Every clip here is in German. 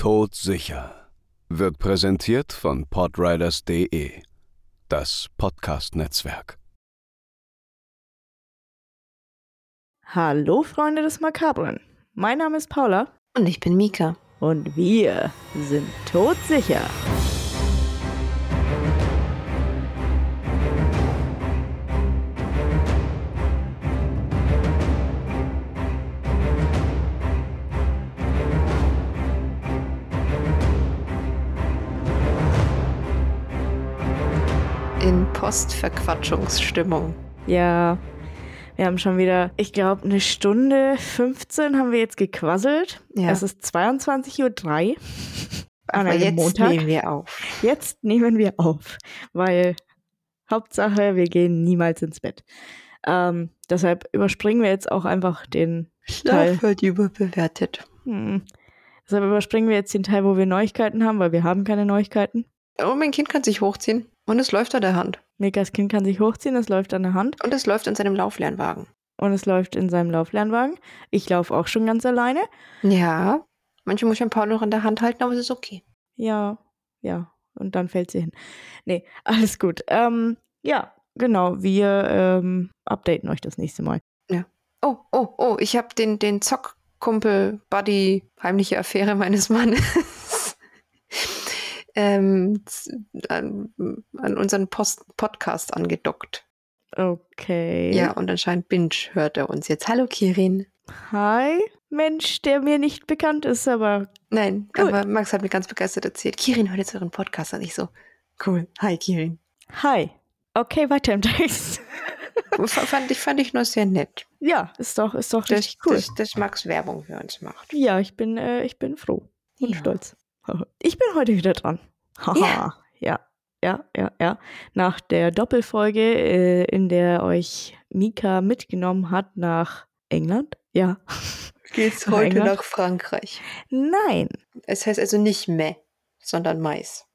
Todsicher wird präsentiert von podriders.de, das Podcast-Netzwerk. Hallo Freunde des Makabren. Mein Name ist Paula Und ich bin Mika. und wir sind todsicher. Postverquatschungsstimmung. Ja, wir haben schon wieder, ich glaube, eine Stunde 15 haben wir jetzt gequasselt. Ja. Es ist 22.03 Uhr an Aber einem jetzt Montag. nehmen wir auf. Jetzt nehmen wir auf, weil Hauptsache, wir gehen niemals ins Bett. Ähm, deshalb überspringen wir jetzt auch einfach den Teil. Schlaf wird überbewertet. Hm. Deshalb überspringen wir jetzt den Teil, wo wir Neuigkeiten haben, weil wir haben keine Neuigkeiten. Oh, mein Kind kann sich hochziehen. Und es läuft an der Hand. Mikas Kind kann sich hochziehen, es läuft an der Hand Und es läuft in seinem Lauflernwagen. und es läuft in seinem Lauflernwagen. Ich laufe auch schon ganz alleine. Ja. Manche muss ich ein Paul noch in der Hand halten, aber es ist okay. Ja, ja. Und dann fällt sie hin. Nee, alles gut. Ähm, ja, genau. Wir ähm, updaten euch das nächste Mal. Oh, oh, oh, ich habe den, den Zockkumpel, Buddy, heimliche Affäre meines Mannes ähm, an, an unseren Post Podcast angedockt. Okay. Ja, und anscheinend Binge hört er uns jetzt. Hallo, Kirin. Hi, Mensch, der mir nicht bekannt ist, aber Nein, Cool. aber Max hat mir ganz begeistert erzählt. Kirin hört jetzt euren Podcast an. Ich so, cool. Hi, Kirin. hi. Okay, weiter im Text. Fand, ich, fand ich nur sehr nett, ja, ist doch, ist doch dass, richtig cool. dass, dass Max Werbung für uns macht. Ja, ich bin, äh, ich bin froh und Ja. stolz. Ich bin heute wieder dran. Haha. Ja. ja, ja, ja, ja. Nach der Doppelfolge, äh, in der euch Mika mitgenommen hat nach England. Ja. Geht's Nach heute England? nach Frankreich. Nein. Es heißt also nicht Meh, sondern Mais.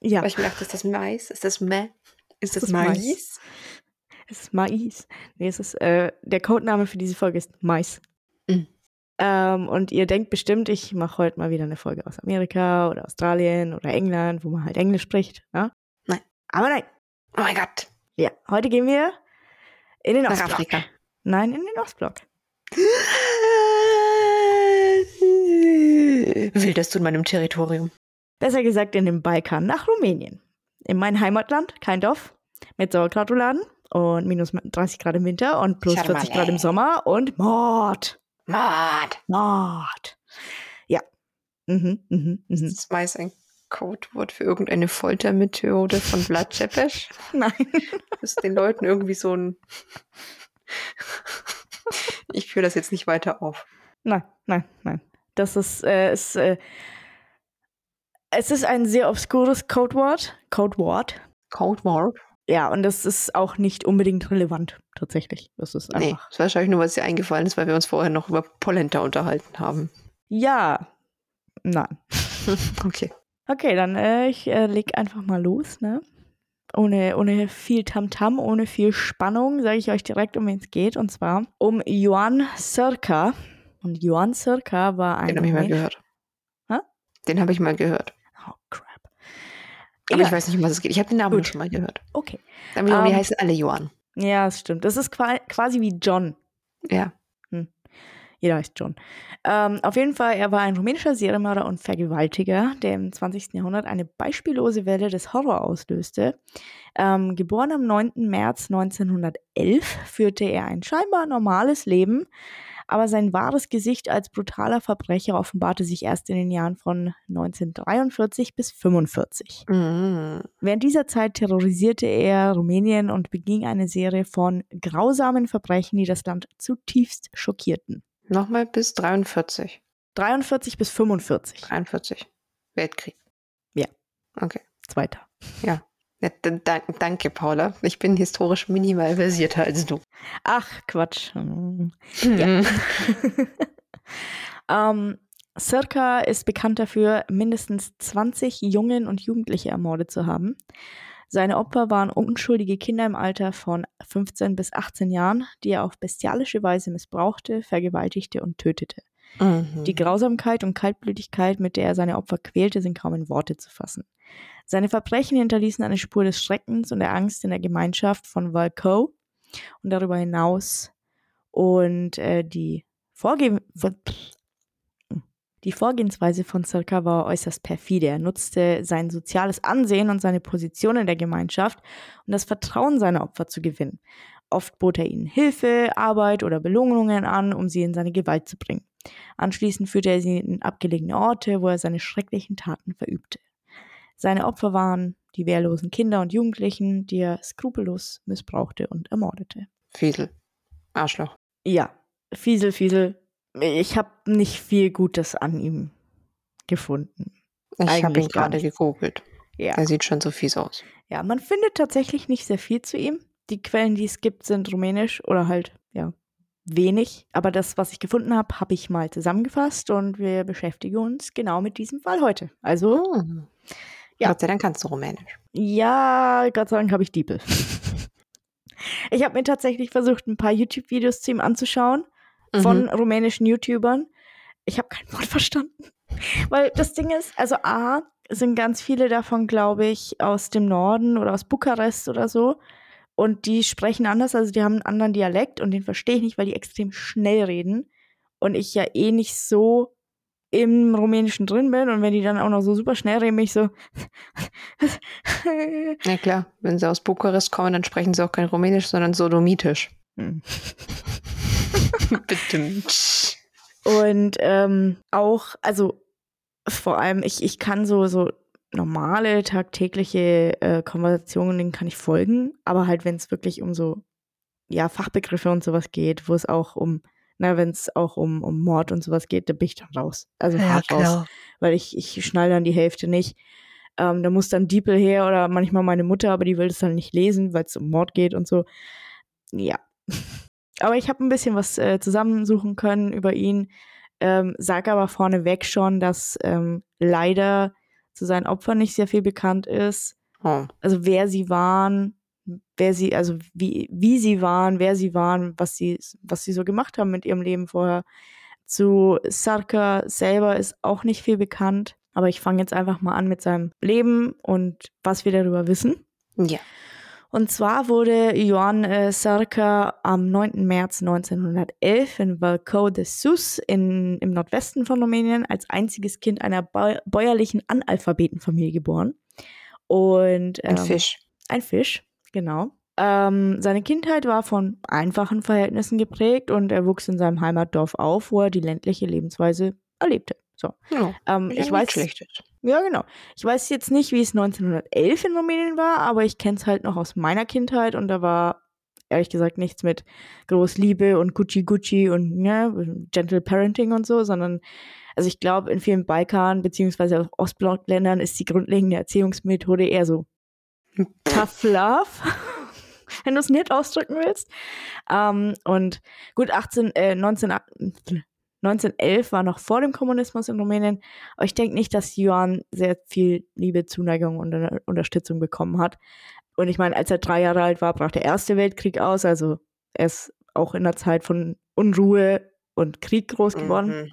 Ja, Weil ich mir dachte, ist das Mais? Ist das Meh? Ist das das Mais? Mais? es ist Mais. Nee, es ist, äh, der Codename für diese Folge ist Mais. Ähm, und ihr denkt bestimmt, ich mache heute mal wieder eine Folge aus Amerika oder Australien oder England, wo man halt Englisch spricht. Ja? Nein. Aber nein. Oh mein Gott. Ja, heute gehen wir in den Ostblock. Afrika. Nein, in den Ostblock. Wildest du in meinem Territorium? Besser gesagt in den Balkan nach Rumänien. In mein Heimatland, kein Dorf, mit Sauerkrautrouladen und minus 30 Grad im Winter und plus 40 Grad im Charmale. Sommer und Mord. Mord. Mord. Ja. Mhm, mhm, mhm. Ist Mais ein Codewort für irgendeine Foltermethode von Vlad Tepes? Nein. Das ist den Leuten irgendwie so ein... Ich führe das jetzt nicht weiter auf. Nein, nein, nein. Das ist, äh, ist äh, es ist ein sehr obskures Codewort. Codewort. Codewort? Ja, und das ist auch nicht unbedingt relevant, tatsächlich. Das ist Nee, einfach. das war wahrscheinlich nur, was dir eingefallen ist, weil wir uns vorher noch über Polenta unterhalten haben. Ja. Nein. Okay. Okay, dann äh, ich äh, leg einfach mal los, ne? Ohne, ohne viel Tamtam, ohne viel Spannung, sage ich euch direkt, um wen es geht. Und zwar um Johann Sirka. Und Johann Sirka war ein. Den habe ich mal gehört. Hä? Den habe ich mal gehört. Oh. Aber Egal. ich weiß nicht, um was es geht. Ich habe den Namen Gut. schon mal gehört. Okay. Aber die Ähm, heißen alle Johann. Ja, das stimmt. Das ist qua quasi wie John. Ja. Jeder heißt John. Ähm, auf jeden Fall, er war ein rumänischer Serienmörder und Vergewaltiger, der im 20. Jahrhundert eine beispiellose Welle des Horror auslöste. Ähm, geboren am 9. März 1911 führte er ein scheinbar normales Leben, aber sein wahres Gesicht als brutaler Verbrecher offenbarte sich erst in den Jahren von 1943 bis 1945. Mhm. Während dieser Zeit terrorisierte er Rumänien und beging eine Serie von grausamen Verbrechen, die das Land zutiefst schockierten. Nochmal bis 43. 43 bis 45. 43. Weltkrieg. Ja. Okay. Zweiter. Ja, da- danke, Paula. Ich bin historisch minimal versierter als du. Ach, Quatsch. Mhm. ähm, Circa ist bekannt dafür, mindestens 20 Jungen und Jugendliche ermordet zu haben. Seine Opfer waren unschuldige Kinder im Alter von 15 bis 18 Jahren, die er auf bestialische Weise missbrauchte, vergewaltigte und tötete. Mhm. Die Grausamkeit und Kaltblütigkeit, mit der er seine Opfer quälte, sind kaum in Worte zu fassen. Seine Verbrechen hinterließen eine Spur des Schreckens und der Angst in der Gemeinschaft von Valco und darüber hinaus. Und äh, die, Vorge die Vorgehensweise von Circa war äußerst perfide. Er nutzte sein soziales Ansehen und seine Position in der Gemeinschaft, um das Vertrauen seiner Opfer zu gewinnen. Oft bot er ihnen Hilfe, Arbeit oder Belohnungen an, um sie in seine Gewalt zu bringen. Anschließend führte er sie in abgelegene Orte, wo er seine schrecklichen Taten verübte. Seine Opfer waren die wehrlosen Kinder und Jugendlichen, die er skrupellos missbrauchte und ermordete. Fiesel. Arschloch. Ja, Fiesel, Fiesel. Ich habe nicht viel Gutes an ihm gefunden. Ich habe ihn gerade gegoogelt. Ja. Er sieht schon so fies aus. Ja, man findet tatsächlich nicht sehr viel zu ihm. Die Quellen, die es gibt, sind rumänisch oder halt, ja, wenig. Aber das, was ich gefunden habe, habe ich mal zusammengefasst und wir beschäftigen uns genau mit diesem Fall heute. Also, oh. Ja. Gott sei Dank kannst du rumänisch. Ja, Gott sei Dank habe ich Diepel. ich habe mir tatsächlich versucht, ein paar YouTube-Videos zu ihm anzuschauen von mhm. rumänischen YouTubern. Ich habe kein Wort verstanden. Weil das Ding ist, also A, sind ganz viele davon, glaube ich, aus dem Norden oder aus Bukarest oder so. Und die sprechen anders, also die haben einen anderen Dialekt und den verstehe ich nicht, weil die extrem schnell reden. Und ich ja eh nicht so im Rumänischen drin bin. Und wenn die dann auch noch so super schnell reden, bin ich so. ja klar, wenn sie aus Bukarest kommen, dann sprechen sie auch kein Rumänisch, sondern Sodomitisch. Hm. Bestimmt. Und ähm, auch, also vor allem, ich, ich kann so, so normale tagtägliche äh, Konversationen, denen kann ich folgen, aber halt, wenn es wirklich um so ja, Fachbegriffe und sowas geht, wo es auch um, na, wenn es auch um, um Mord und sowas geht, da bin ich dann raus. Also ja, hart klar. raus. Weil ich, ich schnall dann die Hälfte nicht. Ähm, da muss dann Diepel her oder manchmal meine Mutter, aber die will das dann nicht lesen, weil es um Mord geht und so. Ja. aber ich habe ein bisschen was äh, zusammensuchen können über ihn. Ähm, sag aber vorneweg schon, dass ähm, leider zu seinen Opfern nicht sehr viel bekannt ist. Oh. Also wer sie waren, wer sie, also wie, wie sie waren, wer sie waren, was sie, was sie so gemacht haben mit ihrem Leben vorher. Zu Sarka selber ist auch nicht viel bekannt, aber ich fange jetzt einfach mal an mit seinem Leben und was wir darüber wissen. Ja. Und zwar wurde Joan äh, Sarka am 9. März 1911 in Valco de Sus in, im Nordwesten von Rumänien als einziges Kind einer bäuerlichen Analphabetenfamilie geboren. Und, ähm, ein Fisch. Ein Fisch, genau. Ähm, seine Kindheit war von einfachen Verhältnissen geprägt und er wuchs in seinem Heimatdorf auf, wo er die ländliche Lebensweise erlebte. So. Ja, ähm, ich weiß, schlechtes. Ja, genau. Ich weiß jetzt nicht, wie es 1911 in Rumänien war, aber ich kenne es halt noch aus meiner Kindheit und da war ehrlich gesagt nichts mit Großliebe und Gucci Gucci und ja, ne, Gentle Parenting und so, sondern also ich glaube, in vielen Balkan- beziehungsweise auch Ostblockländern ist die grundlegende Erziehungsmethode eher so Tough Love, wenn du es nett ausdrücken willst. Ähm, und gut, 18, äh, 19, 1911 war noch vor dem Kommunismus in Rumänien. Aber ich denke nicht, dass Johann sehr viel Liebe, Zuneigung und Unterstützung bekommen hat. Und ich meine, als er drei Jahre alt war, brach der Erste Weltkrieg aus. Also er ist auch in der Zeit von Unruhe und Krieg groß geworden. Mhm.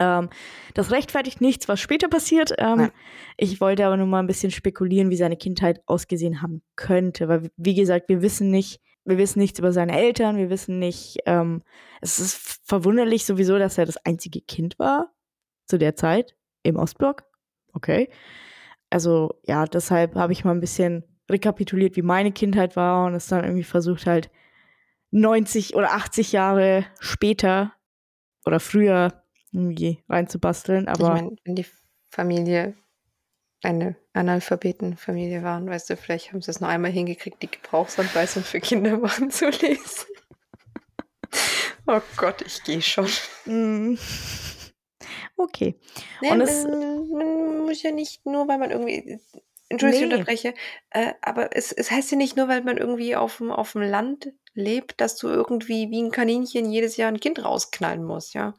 Ähm, das rechtfertigt nichts, was später passiert. Ähm, ich wollte aber nur mal ein bisschen spekulieren, wie seine Kindheit ausgesehen haben könnte. Weil, wie gesagt, wir wissen nicht, wir wissen nichts über seine Eltern, wir wissen nicht, ähm, es ist verwunderlich sowieso, dass er das einzige Kind war zu der Zeit im Ostblock. Okay. Also ja, deshalb habe ich mal ein bisschen rekapituliert, wie meine Kindheit war und es dann irgendwie versucht halt 90 oder 80 Jahre später oder früher irgendwie reinzubasteln. Aber ich meine, wenn die Familie eine Analphabetenfamilie waren. Weißt du, vielleicht haben sie es noch einmal hingekriegt, die Gebrauchsanweisung für Kinder machen zu lesen. oh Gott, ich gehe schon. Mm. Okay. Nee, Und es, man, muss ja nicht nur, weil man irgendwie. Entschuldigung, nee. ich unterbreche. Äh, aber es, es heißt ja nicht nur, weil man irgendwie auf dem, auf dem Land lebt, dass du irgendwie wie ein Kaninchen jedes Jahr ein Kind rausknallen musst, ja.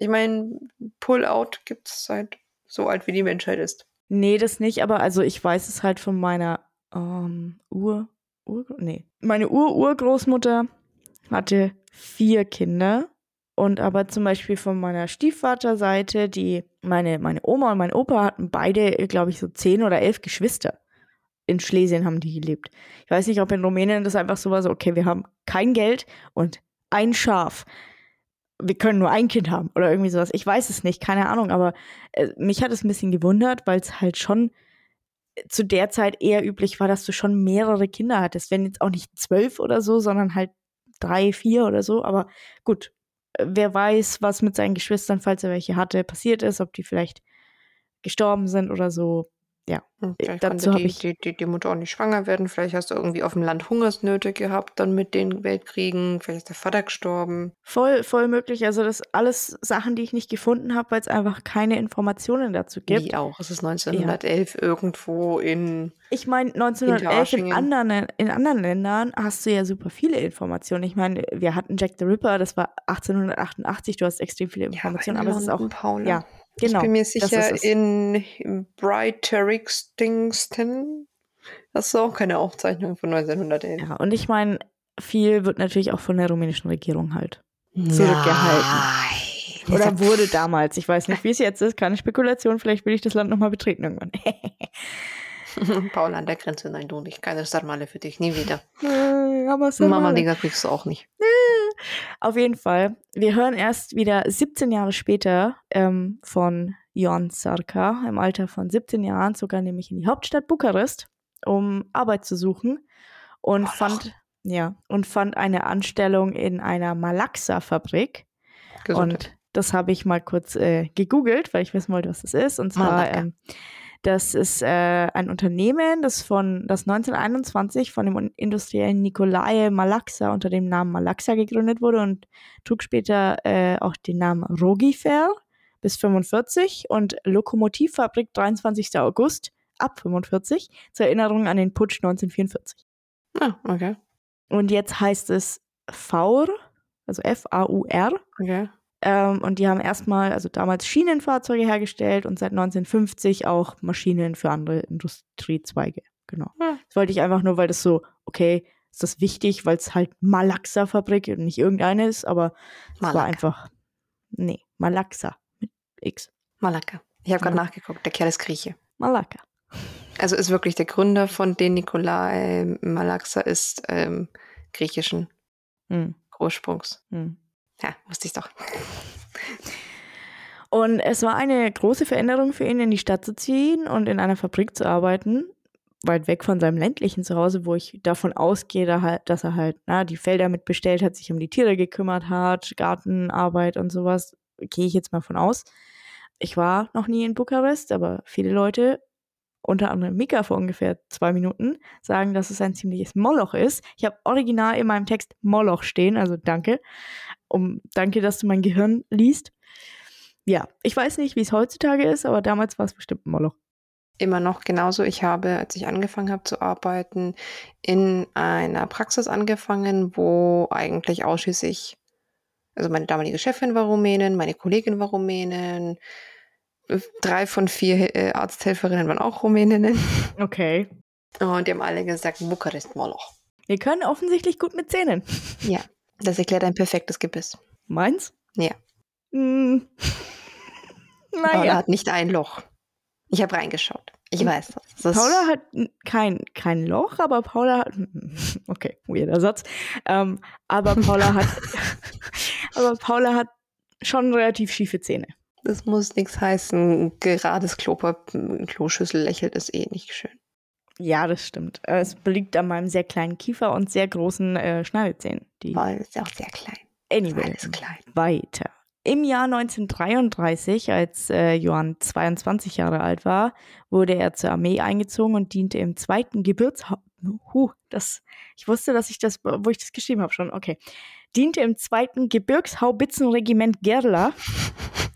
Ich meine, Pull-out gibt es seit so alt wie die Menschheit ist. Nee, das nicht, aber also ich weiß es halt von meiner ähm, Ur, Ur, nee, meine Ur-Urgroßmutter hatte vier Kinder Und aber zum Beispiel von meiner Stiefvaterseite, die meine, meine Oma und mein Opa hatten beide, glaube ich, so zehn oder elf Geschwister. In Schlesien haben die gelebt. Ich weiß nicht, ob in Rumänien das einfach so war, so, okay, wir haben kein Geld und ein Schaf. Wir können nur ein Kind haben oder irgendwie sowas. Ich weiß es nicht, keine Ahnung, aber äh, mich hat es ein bisschen gewundert, weil es halt schon zu der Zeit eher üblich war, dass du schon mehrere Kinder hattest. Wenn jetzt auch nicht zwölf oder so, sondern halt drei, vier oder so. Aber gut, wer weiß, was mit seinen Geschwistern, falls er welche hatte, passiert ist, ob die vielleicht gestorben sind oder so ja, hm, vielleicht dazu habe ich die, die, die Mutter auch nicht schwanger werden. Vielleicht hast du irgendwie auf dem Land Hungersnöte gehabt, dann mit den Weltkriegen. Vielleicht ist der Vater gestorben. Voll, voll möglich. Also das alles Sachen, die ich nicht gefunden habe, weil es einfach keine Informationen dazu gibt. Wie auch. Es ist 1911 ja. irgendwo in. Ich meine, 1911 in anderen, in anderen Ländern hast du ja super viele Informationen. Ich meine, wir hatten Jack the Ripper, das war 1888. Du hast extrem viele Informationen, ja, aber, aber es ist auch. Paula. Ja, Genau. Ich bin mir sicher, in, in Brighterixtingston hast du auch keine Aufzeichnung von 1911. Ja, und ich meine, viel wird natürlich auch von der rumänischen Regierung halt zurückgehalten. Nein. Oder wurde damals. Ich weiß nicht, wie es jetzt ist. Keine Spekulation. Vielleicht will ich das Land nochmal betreten irgendwann. Paul an der Grenze, nein, du nicht. Keine Sarmale für dich, nie wieder. Äh, aber Mama Liga kriegst du auch nicht. Äh, auf jeden Fall. Wir hören erst wieder 17 Jahre später ähm, von Jon Sarka. Im Alter von 17 Jahren zog er nämlich in die Hauptstadt Bukarest, um Arbeit zu suchen und oh, fand ja und fand eine Anstellung in einer Malaxa-Fabrik. Und das habe ich mal kurz äh, gegoogelt, weil ich wissen wollte, was das ist. Und zwar ähm, das ist äh, ein Unternehmen, das von das 1921 von dem Industriellen Nikolai Malaxa unter dem Namen Malaxa gegründet wurde und trug später äh, auch den Namen Rogifer bis 45 und Lokomotivfabrik 23. August ab 45 zur Erinnerung an den Putsch 1944. Ah, okay. Und jetzt heißt es FAUR, also F-A-U-R. Okay. Ähm, und die haben erstmal, also damals Schienenfahrzeuge hergestellt und seit 1950 auch Maschinen für andere Industriezweige. Genau. Ja. Das wollte ich einfach nur, weil das so, okay, ist das wichtig, weil es halt Malaxa-Fabrik und nicht irgendeine ist, aber es war einfach, nee, Malaxa mit X. Malaka. Ich habe gerade ja. nachgeguckt, der Kerl ist Grieche. Malaka. Also ist wirklich der Gründer von den Nikolai Malaxa ist ähm, griechischen hm. Ursprungs. Hm. Ja, wusste ich doch. Und es war eine große Veränderung für ihn, in die Stadt zu ziehen und in einer Fabrik zu arbeiten, weit weg von seinem ländlichen Zuhause, wo ich davon ausgehe, dass er halt na, die Felder mitbestellt hat, sich um die Tiere gekümmert hat, Gartenarbeit und sowas. Gehe ich jetzt mal von aus. Ich war noch nie in Bukarest, aber viele Leute unter anderem Mika vor ungefähr zwei Minuten, sagen, dass es ein ziemliches Moloch ist. Ich habe original in meinem Text Moloch stehen, also danke. Um, danke, dass du mein Gehirn liest. Ja, ich weiß nicht, wie es heutzutage ist, aber damals war es bestimmt ein Moloch. Immer noch genauso. Ich habe, als ich angefangen habe zu arbeiten, in einer Praxis angefangen, wo eigentlich ausschließlich, also meine damalige Chefin war Rumänin, meine Kollegin war Rumänin, drei von vier äh, Arzthelferinnen waren auch Rumäninnen. Okay. Und die haben alle gesagt, Bukarest Moloch. Wir können offensichtlich gut mit Zähnen. Ja, das erklärt ein perfektes Gebiss. Meins? Ja. Mm. naja. Paula hat nicht ein Loch. Ich habe reingeschaut. Ich weiß das. Paula hat kein, kein Loch, aber Paula hat. Okay, weirder Satz. Ähm, aber Paula hat. aber Paula hat schon relativ schiefe Zähne. Das muss nichts heißen. Gerades Klopapier, Kloschüssel lächelt ist eh nicht schön. Ja, das stimmt. Äh, es liegt an meinem sehr kleinen Kiefer und sehr großen äh, Schneidezähnen. Die oh, ist auch sehr klein. Anyway, alles klein. weiter. Im Jahr 1933, als äh, Johann 22 Jahre alt war, wurde er zur Armee eingezogen und diente im zweiten Gebirgshaupt. Huh, das, ich wusste, dass ich das, wo ich das geschrieben habe schon, okay. Diente im zweiten Gebirgshaubitzenregiment Gerla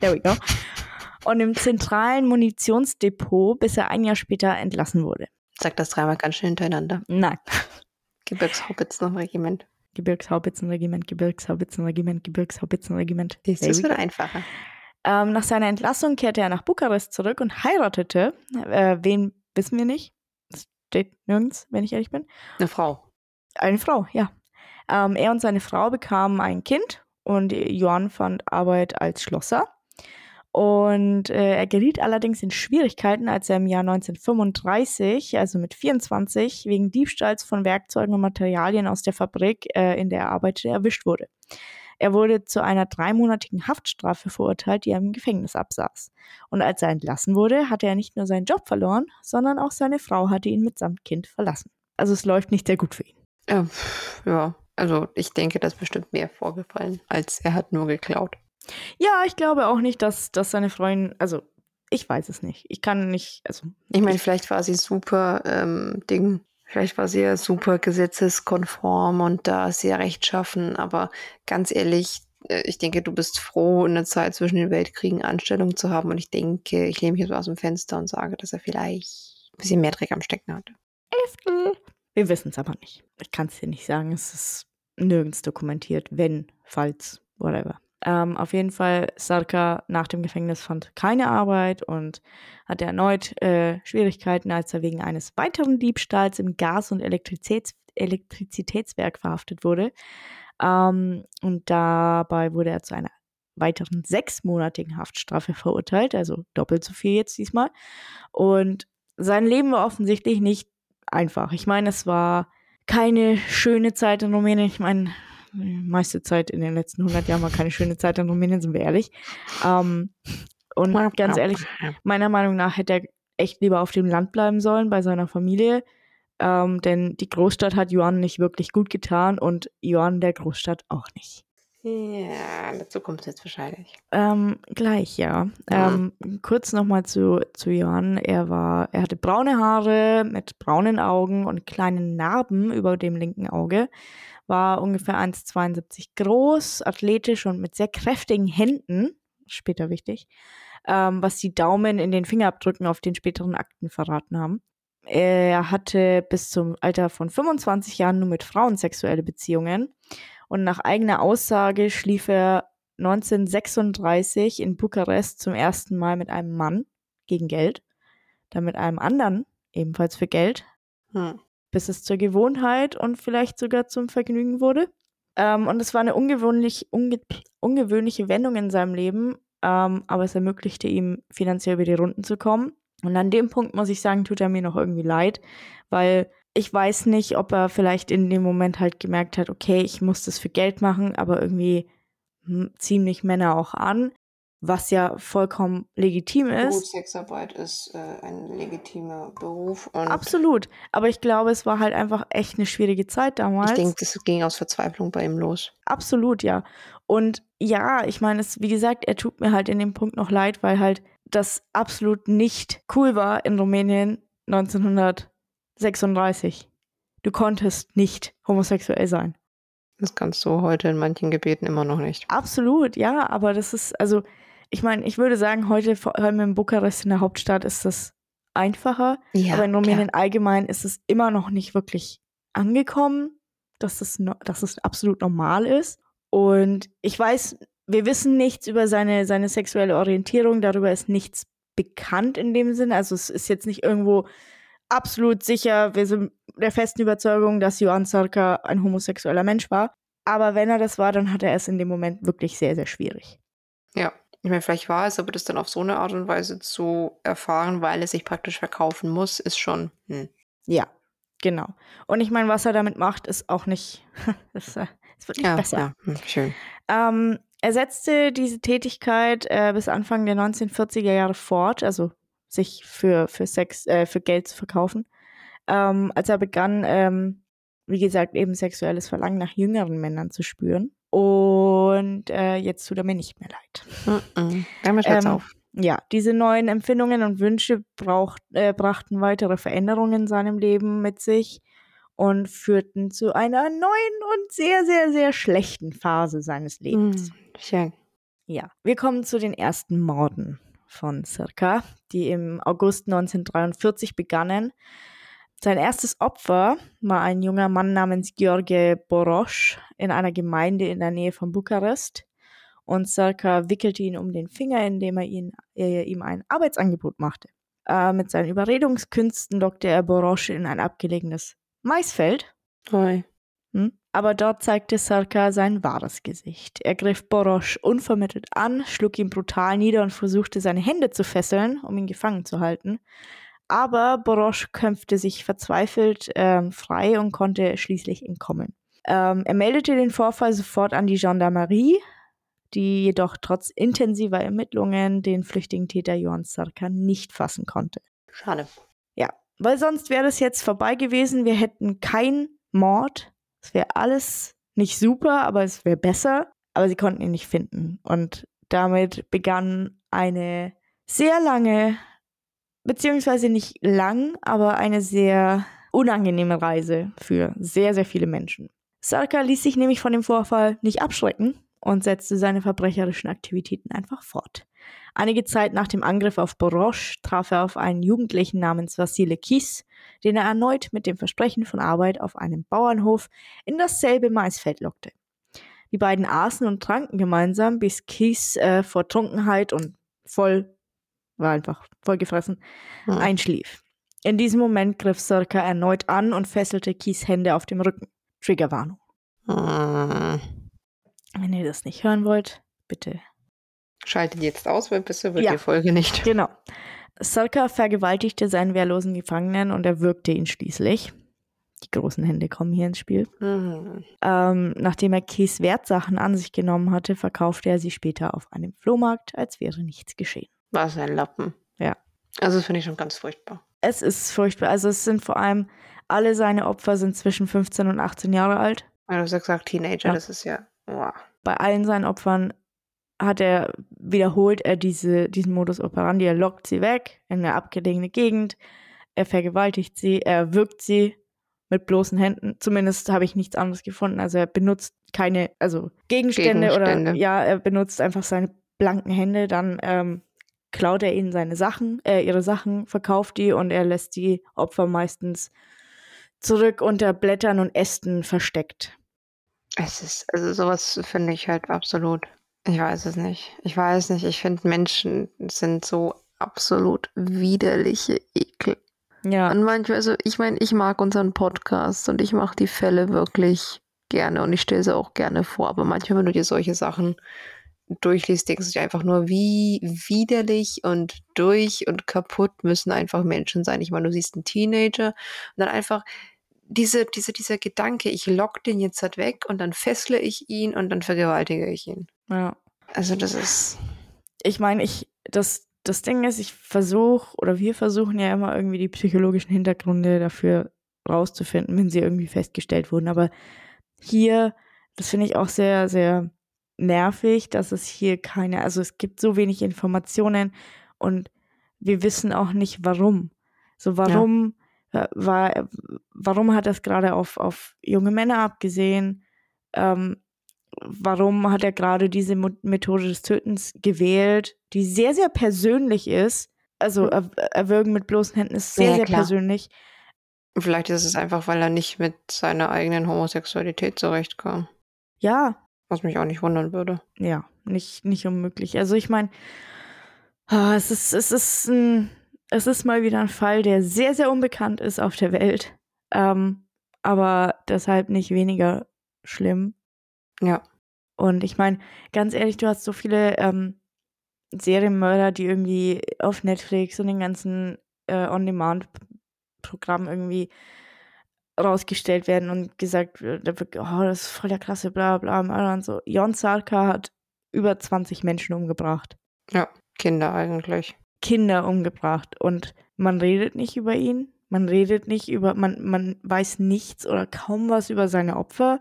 There we go. Und im zentralen Munitionsdepot, bis er ein Jahr später entlassen wurde. Sag das dreimal ganz schön hintereinander. Nein. Gebirgshaubitzenregiment. Gebirgshaubitzenregiment, Gebirgshaubitzenregiment, Gebirgshaubitzenregiment. Das ist wird einfacher. Ähm, nach seiner Entlassung kehrte er nach Bukarest zurück und heiratete. Äh, wen wissen wir nicht? Steht nirgends, wenn ich ehrlich bin. Eine Frau. Eine Frau, ja. Ähm, er und seine Frau bekamen ein Kind und Johann fand Arbeit als Schlosser. Und äh, er geriet allerdings in Schwierigkeiten, als er im Jahr 1935, also mit 24, wegen Diebstahls von Werkzeugen und Materialien aus der Fabrik, äh, in der er arbeitete, erwischt wurde. Er wurde zu einer dreimonatigen Haftstrafe verurteilt, die er im Gefängnis absaß. Und als er entlassen wurde, hatte er nicht nur seinen Job verloren, sondern auch seine Frau hatte ihn mitsamt Kind verlassen. Also es läuft nicht sehr gut für ihn. Ja, ja, also ich denke, das ist bestimmt mehr vorgefallen, als er hat nur geklaut. Ja, ich glaube auch nicht, dass, dass seine Freundin, also ich weiß es nicht. Ich kann nicht, also. Ich meine, vielleicht war sie super ähm, Ding. Vielleicht war sie ja super gesetzeskonform und da ist sie ja rechtschaffen, aber ganz ehrlich, äh, ich denke, du bist froh, in der Zeit zwischen den Weltkriegen Anstellung zu haben und ich denke, ich lehne mich so aus dem Fenster und sage, dass er vielleicht ein bisschen mehr Dreck am Stecken hatte. Wir wissen es aber nicht. Ich kann es dir nicht sagen. Es ist nirgends dokumentiert, wenn, falls, whatever. Ähm, auf jeden Fall, Sarka nach dem Gefängnis fand keine Arbeit und hatte erneut äh, Schwierigkeiten, als er wegen eines weiteren Diebstahls im Gas- und Elektrizitäts Elektrizitätswerk verhaftet wurde. Ähm, und dabei wurde er zu einer weiteren sechsmonatigen Haftstrafe verurteilt, also doppelt so viel jetzt diesmal. Und sein Leben war offensichtlich nicht einfach. Ich meine, es war keine schöne Zeit in Rumänien. Ich meine, die meiste Zeit in den letzten 100 Jahren war keine schöne Zeit in Rumänien, sind wir ehrlich. Ähm, und ganz ehrlich, meiner Meinung nach hätte er echt lieber auf dem Land bleiben sollen bei seiner Familie. Ähm, denn die Großstadt hat Johann nicht wirklich gut getan und Johann der Großstadt auch nicht. Ja, dazu kommt es jetzt wahrscheinlich. Ähm, gleich, ja. Ähm, kurz nochmal zu, zu Johann. Er war, er hatte braune Haare mit braunen Augen und kleinen Narben über dem linken Auge war ungefähr 1,72 groß, athletisch und mit sehr kräftigen Händen, später wichtig, ähm, was die Daumen in den Fingerabdrücken auf den späteren Akten verraten haben. Er hatte bis zum Alter von 25 Jahren nur mit Frauen sexuelle Beziehungen und nach eigener Aussage schlief er 1936 in Bukarest zum ersten Mal mit einem Mann gegen Geld, dann mit einem anderen ebenfalls für Geld. Hm bis es zur Gewohnheit und vielleicht sogar zum Vergnügen wurde. Ähm, und es war eine ungewöhnlich, unge ungewöhnliche Wendung in seinem Leben, ähm, aber es ermöglichte ihm, finanziell über die Runden zu kommen. Und an dem Punkt muss ich sagen, tut er mir noch irgendwie leid, weil ich weiß nicht, ob er vielleicht in dem Moment halt gemerkt hat, okay, ich muss das für Geld machen, aber irgendwie hm, ziehen mich Männer auch an was ja vollkommen legitim ist. Gut, Sexarbeit ist äh, ein legitimer Beruf. Absolut. Aber ich glaube, es war halt einfach echt eine schwierige Zeit damals. Ich denke, das ging aus Verzweiflung bei ihm los. Absolut, ja. Und ja, ich meine, es, wie gesagt, er tut mir halt in dem Punkt noch leid, weil halt das absolut nicht cool war in Rumänien 1936. Du konntest nicht homosexuell sein. Das kannst du heute in manchen Gebieten immer noch nicht. Absolut, ja, aber das ist, also ich meine, ich würde sagen, heute vor allem in Bukarest in der Hauptstadt ist das einfacher. Ja, aber in Rumänien klar. allgemein ist es immer noch nicht wirklich angekommen, dass es, dass es absolut normal ist. Und ich weiß, wir wissen nichts über seine, seine sexuelle Orientierung, darüber ist nichts bekannt in dem Sinn. Also es ist jetzt nicht irgendwo absolut sicher, wir sind der festen Überzeugung, dass Johann Sarka ein homosexueller Mensch war. Aber wenn er das war, dann hat er es in dem Moment wirklich sehr, sehr schwierig. Ja, ich meine, vielleicht war es, aber das dann auf so eine Art und Weise zu erfahren, weil es sich praktisch verkaufen muss, ist schon. Hm. Ja, genau. Und ich meine, was er damit macht, ist auch nicht. Es wird nicht ja, besser. Ja, hm, schön. Ähm, er setzte diese Tätigkeit äh, bis Anfang der 1940er Jahre fort, also sich für, für Sex, äh, für Geld zu verkaufen. Ähm, als er begann, ähm, wie gesagt, eben sexuelles Verlangen nach jüngeren Männern zu spüren. Und äh, jetzt tut er mir nicht mehr leid. Mm -mm. ähm, auf. Ja, diese neuen Empfindungen und Wünsche braucht, äh, brachten weitere Veränderungen in seinem Leben mit sich und führten zu einer neuen und sehr, sehr, sehr schlechten Phase seines Lebens. Mm, schön. Ja, wir kommen zu den ersten Morden von Circa, die im August 1943 begannen. Sein erstes Opfer war ein junger Mann namens George Borosch in einer Gemeinde in der Nähe von Bukarest. Und Sarka wickelte ihn um den Finger, indem er ihn, äh, ihm ein Arbeitsangebot machte. Äh, mit seinen Überredungskünsten lockte er Borosch in ein abgelegenes Maisfeld. Hi. Hm? Aber dort zeigte Sarka sein wahres Gesicht. Er griff Borosch unvermittelt an, schlug ihn brutal nieder und versuchte seine Hände zu fesseln, um ihn gefangen zu halten. Aber Borosch kämpfte sich verzweifelt ähm, frei und konnte schließlich entkommen. Ähm, er meldete den Vorfall sofort an die Gendarmerie, die jedoch trotz intensiver Ermittlungen den flüchtigen Täter Johann Sarka nicht fassen konnte. Schade. Ja, weil sonst wäre es jetzt vorbei gewesen. Wir hätten keinen Mord. Es wäre alles nicht super, aber es wäre besser. Aber sie konnten ihn nicht finden. Und damit begann eine sehr lange, beziehungsweise nicht lang, aber eine sehr unangenehme Reise für sehr, sehr viele Menschen. Sarka ließ sich nämlich von dem Vorfall nicht abschrecken und setzte seine verbrecherischen Aktivitäten einfach fort. Einige Zeit nach dem Angriff auf Borosch traf er auf einen Jugendlichen namens Vassile Kies, den er erneut mit dem Versprechen von Arbeit auf einem Bauernhof in dasselbe Maisfeld lockte. Die beiden aßen und tranken gemeinsam, bis Kies äh, vor Trunkenheit und voll, war einfach vollgefressen, hm. einschlief. In diesem Moment griff Sirka erneut an und fesselte Kies Hände auf dem Rücken. Triggerwarnung. Hm. Wenn ihr das nicht hören wollt, bitte. Schaltet jetzt aus, weil bisher wird ja. die Folge nicht. Genau. Salka vergewaltigte seinen wehrlosen Gefangenen und erwürgte ihn schließlich. Die großen Hände kommen hier ins Spiel. Mhm. Ähm, nachdem er Kees Wertsachen an sich genommen hatte, verkaufte er sie später auf einem Flohmarkt, als wäre nichts geschehen. Was ein Lappen. Ja. Also das finde ich schon ganz furchtbar. Es ist furchtbar. Also es sind vor allem, alle seine Opfer sind zwischen 15 und 18 Jahre alt. Du hast ja gesagt Teenager, ja. das ist ja Wow. Bei allen seinen Opfern hat er wiederholt er diese, diesen Modus operandi. Er lockt sie weg in eine abgelegene Gegend, er vergewaltigt sie, er wirkt sie mit bloßen Händen. Zumindest habe ich nichts anderes gefunden. Also er benutzt keine, also Gegenstände, Gegenstände. oder ja, er benutzt einfach seine blanken Hände, dann ähm, klaut er ihnen seine Sachen, äh, ihre Sachen, verkauft die und er lässt die Opfer meistens zurück unter Blättern und Ästen versteckt. Es ist, also sowas finde ich halt absolut. Ich weiß es nicht. Ich weiß nicht. Ich finde Menschen sind so absolut widerliche Ekel. Ja. Und manchmal, also ich meine, ich mag unseren Podcast und ich mache die Fälle wirklich gerne und ich stelle sie auch gerne vor. Aber manchmal, wenn du dir solche Sachen durchliest, denkst du dir einfach nur, wie widerlich und durch und kaputt müssen einfach Menschen sein. Ich meine, du siehst einen Teenager und dann einfach diese, diese, dieser Gedanke, ich lock den jetzt halt weg und dann fessle ich ihn und dann vergewaltige ich ihn. Ja. Also das ist. Ich meine, ich, das, das Ding ist, ich versuche oder wir versuchen ja immer irgendwie die psychologischen Hintergründe dafür rauszufinden, wenn sie irgendwie festgestellt wurden. Aber hier, das finde ich auch sehr, sehr nervig, dass es hier keine, also es gibt so wenig Informationen und wir wissen auch nicht warum. So, warum war, warum hat er es gerade auf, auf junge Männer abgesehen? Ähm, warum hat er gerade diese Methode des Tötens gewählt, die sehr, sehr persönlich ist? Also er, Erwürgen mit bloßen Händen ist sehr, ja, sehr persönlich. Vielleicht ist es einfach, weil er nicht mit seiner eigenen Homosexualität zurechtkam. Ja. Was mich auch nicht wundern würde. Ja, nicht, nicht unmöglich. Also ich meine, ah, es ist, es ist ein es ist mal wieder ein Fall, der sehr, sehr unbekannt ist auf der Welt, ähm, aber deshalb nicht weniger schlimm. Ja. Und ich meine, ganz ehrlich, du hast so viele ähm, Serienmörder, die irgendwie auf Netflix und den ganzen äh, On-Demand-Programmen irgendwie rausgestellt werden und gesagt wird, oh, das ist voll der krasse bla bla bla und so. Jon Sarka hat über 20 Menschen umgebracht. Ja, Kinder eigentlich. Kinder umgebracht und man redet nicht über ihn, man redet nicht über, man, man weiß nichts oder kaum was über seine Opfer,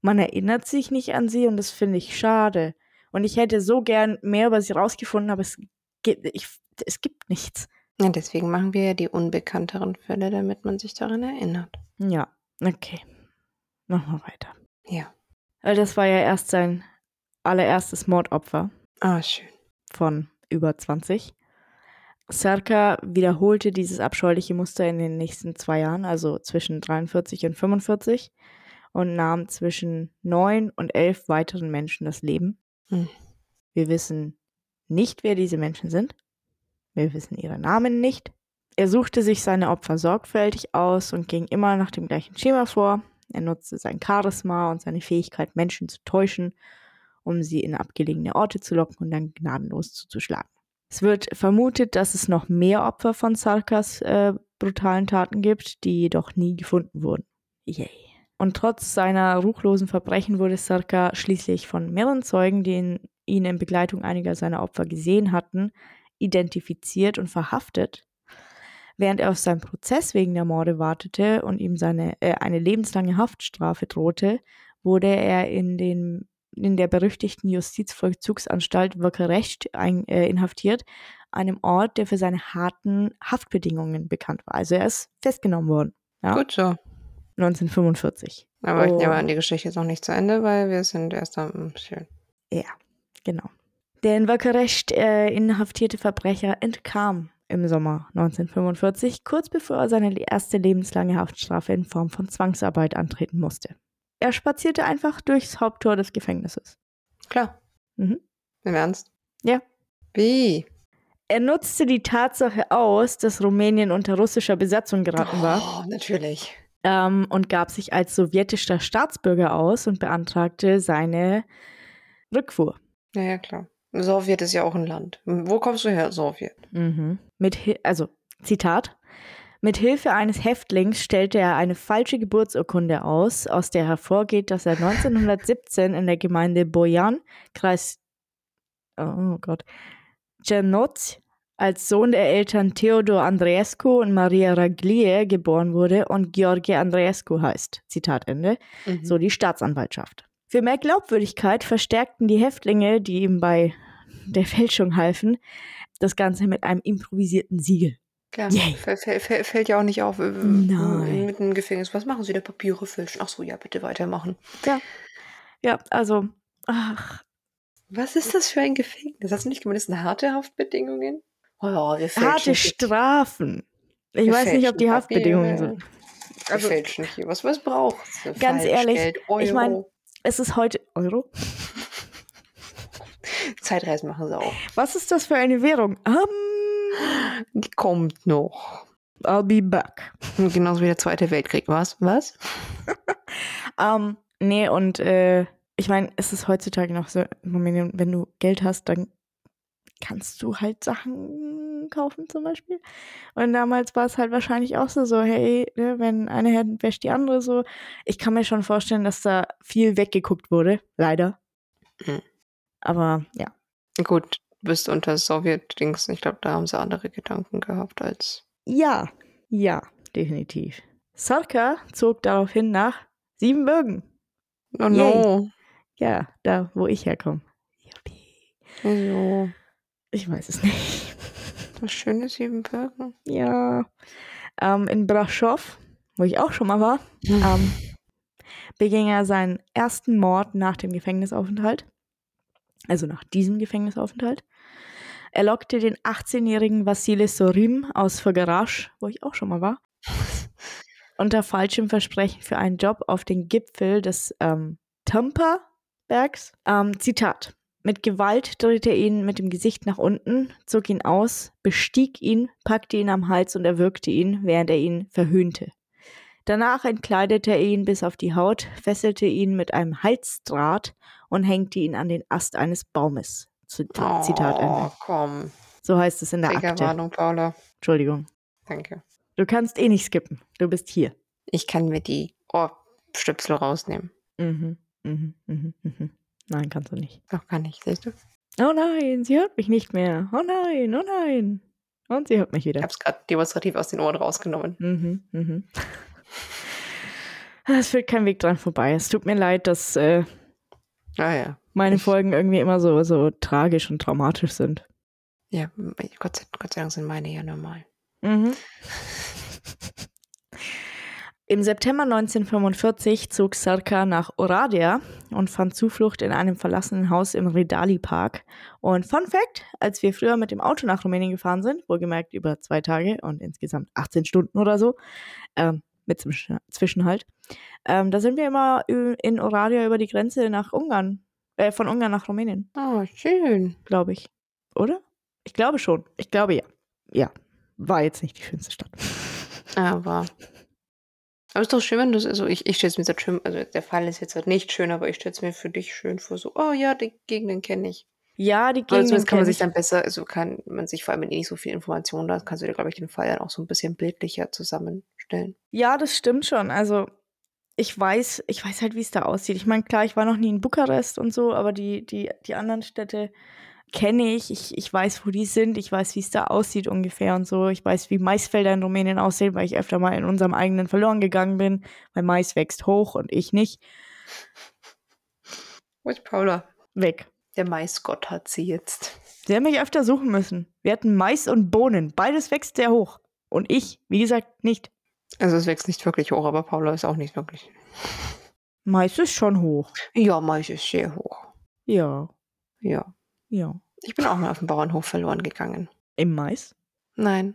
man erinnert sich nicht an sie und das finde ich schade. Und ich hätte so gern mehr über sie rausgefunden, aber es gibt, ich, es gibt nichts. Ja, deswegen machen wir ja die unbekannteren Fälle, damit man sich daran erinnert. Ja, okay. Machen wir weiter. Ja. Weil das war ja erst sein allererstes Mordopfer. Ah, schön. Von über 20. Serka wiederholte dieses abscheuliche Muster in den nächsten zwei Jahren, also zwischen 43 und 45, und nahm zwischen neun und elf weiteren Menschen das Leben. Hm. Wir wissen nicht, wer diese Menschen sind. Wir wissen ihre Namen nicht. Er suchte sich seine Opfer sorgfältig aus und ging immer nach dem gleichen Schema vor. Er nutzte sein Charisma und seine Fähigkeit, Menschen zu täuschen, um sie in abgelegene Orte zu locken und dann gnadenlos zuzuschlagen. Es wird vermutet, dass es noch mehr Opfer von Sarkas äh, brutalen Taten gibt, die jedoch nie gefunden wurden. Yay. Und trotz seiner ruchlosen Verbrechen wurde Sarka schließlich von mehreren Zeugen, die ihn, ihn in Begleitung einiger seiner Opfer gesehen hatten, identifiziert und verhaftet. Während er auf seinen Prozess wegen der Morde wartete und ihm seine, äh, eine lebenslange Haftstrafe drohte, wurde er in, den, in der berüchtigten Justizvollzugsanstalt Wöckerecht ein, äh, inhaftiert, einem Ort, der für seine harten Haftbedingungen bekannt war. Also er ist festgenommen worden. Ja? Gut so. 1945. Aber ich nehme Oh. an, die Geschichte ist noch nicht zu Ende, weil wir sind erst am schön. Ja, genau. Der in Wöckerecht äh, inhaftierte Verbrecher entkam im Sommer 1945, kurz bevor er seine erste lebenslange Haftstrafe in Form von Zwangsarbeit antreten musste. Er spazierte einfach durchs Haupttor des Gefängnisses. Klar. Mhm. Im Ernst? Ja. Wie? Er nutzte die Tatsache aus, dass Rumänien unter russischer Besatzung geraten war Oh, natürlich. ähm, und gab sich als sowjetischer Staatsbürger aus und beantragte seine Rückfuhr. Ja, ja, klar. Sowjet ist ja auch ein Land. Wo kommst du her, Sowjet? Mhm. Mit, also, Zitat. Mit Hilfe eines Häftlings stellte er eine falsche Geburtsurkunde aus, aus der hervorgeht, dass er 1917 in der Gemeinde Bojan, Kreis oh Gott, Cernoz, als Sohn der Eltern Theodor Andreescu und Maria Raglie geboren wurde und George Andreescu heißt. Zitat Ende. Mhm. So die Staatsanwaltschaft. Für mehr Glaubwürdigkeit verstärkten die Häftlinge, die ihm bei der Fälschung halfen, das Ganze mit einem improvisierten Siegel. Klar. Fällt ja auch nicht auf. äh, Nein. Mit dem Gefängnis. Was machen Sie da? Papiere fälschen. Ach so, ja, bitte weitermachen. Ja, also, ach, Was ist das für ein Gefängnis? Hast du nicht gemeint, das sind harte Haftbedingungen? Oh ja, wir harte Strafen. Ich wir weiß nicht, ob die Haftbedingungen Papiere. sind. Wir Also- fälschen hier. Was, was braucht Ganz ehrlich, ich ich mein- Es ist heute Euro. Zeitreisen machen sie auch. Was ist das für eine Währung? Um, Die kommt noch. I'll be back. Genauso wie der Zweite Weltkrieg. Was? Was? Ähm, nee, und äh, ich meine, es ist heutzutage noch so, wenn du Geld hast, dann kannst du halt Sachen kaufen zum Beispiel. Und damals war es halt wahrscheinlich auch so, so hey, ne, wenn eine Hand wäscht die andere so. Ich kann mir schon vorstellen, dass da viel weggeguckt wurde, leider. Mhm. Aber ja, Gut, du bist unter Sowjet-Dings. Ich glaube, da haben sie andere Gedanken gehabt als. ja, ja, definitiv. Sarka zog daraufhin nach Siebenbürgen. Oh no. Ja, da, wo ich herkomme. Juppie. Also, Ich weiß es nicht. das schöne Siebenbürgen. Ja. Ähm, in Braschow, wo ich auch schon mal war, ähm, beging er seinen ersten Mord nach dem Gefängnisaufenthalt. Also nach diesem Gefängnisaufenthalt. Er lockte den 18-jährigen Vassilis Sorim aus Fogarasch, wo ich auch schon mal war, unter falschem Versprechen für einen Job auf den Gipfel des ähm, Tampa-Bergs. Ähm, Zitat. Mit Gewalt drehte er ihn mit dem Gesicht nach unten, zog ihn aus, bestieg ihn, packte ihn am Hals und erwürgte ihn, während er ihn verhöhnte. Danach entkleidete er ihn bis auf die Haut, fesselte ihn mit einem Halsdraht und hängte ihn an den Ast eines Baumes. Zitat, Zitat Oh, Ende. komm. So heißt es in der Akte. Triggerwarnung, Paula. Entschuldigung. Danke. Du kannst eh nicht skippen. Du bist hier. Ich kann mir die Ohrstöpsel rausnehmen. Mhm, mhm, mhm, mhm. Nein, kannst du nicht. Doch, kann ich, siehst du? Oh nein, sie hört mich nicht mehr. Oh nein, oh nein. Und sie hört mich Ich wieder. habe es gerade demonstrativ aus den Ohren rausgenommen. Mhm, mhm. Es führt kein Weg dran vorbei. Es tut mir leid, dass äh, Ah ja. meine Ich- Folgen irgendwie immer so, so tragisch und traumatisch sind. Ja, Gott sei, Gott sei Dank sind meine ja normal. Mhm. Im September 1945 zog Sarka nach Oradea und fand Zuflucht in einem verlassenen Haus im Redali Park. Und Fun Fact: Als wir früher mit dem Auto nach Rumänien gefahren sind, wohlgemerkt über zwei Tage und insgesamt 18 Stunden oder so, ähm, mit Zwischen Zwischenhalt, ähm, da sind wir immer in Oradea über die Grenze nach Ungarn, äh, von Ungarn nach Rumänien, Oh, schön. glaube ich. Oder? Ich glaube schon. Ich glaube ja. Ja. War jetzt nicht die schönste Stadt. Aber Aber es ist doch schön, wenn du also ich, ich stelle es mir so schön, also der Fall ist jetzt halt nicht schön, aber ich stelle es mir für dich schön vor, so, oh ja, die Gegenden kenne ich. Ja, die Gegenden Also kann man kenn sich ich. dann besser, also kann man sich vor allem, wenn eh nicht so viel Informationen da kannst du dir, glaube ich, den Fall dann auch so ein bisschen bildlicher zusammenstellen. Ja, das stimmt schon. Also ich weiß, ich weiß halt, wie es da aussieht. Ich meine, klar, ich war noch nie in Bukarest und so, aber die, die, die anderen Städte kenne ich. ich. Ich weiß, wo die sind. Ich weiß, wie es da aussieht ungefähr und so. Ich weiß, wie Maisfelder in Rumänien aussehen, weil ich öfter mal in unserem eigenen verloren gegangen bin, weil Mais wächst hoch und ich nicht. Wo ist Paula? Weg. Der Maisgott hat sie jetzt. Sie haben mich öfter suchen müssen. Wir hatten Mais und Bohnen. Beides wächst sehr hoch. Und ich, wie gesagt, nicht. Also es wächst nicht wirklich hoch, aber Paula ist auch nicht wirklich. Mais ist schon hoch. Ja, Mais ist sehr hoch. Ja, Ja. Ja. Ich bin auch mal auf dem Bauernhof verloren gegangen. Im Mais? Nein.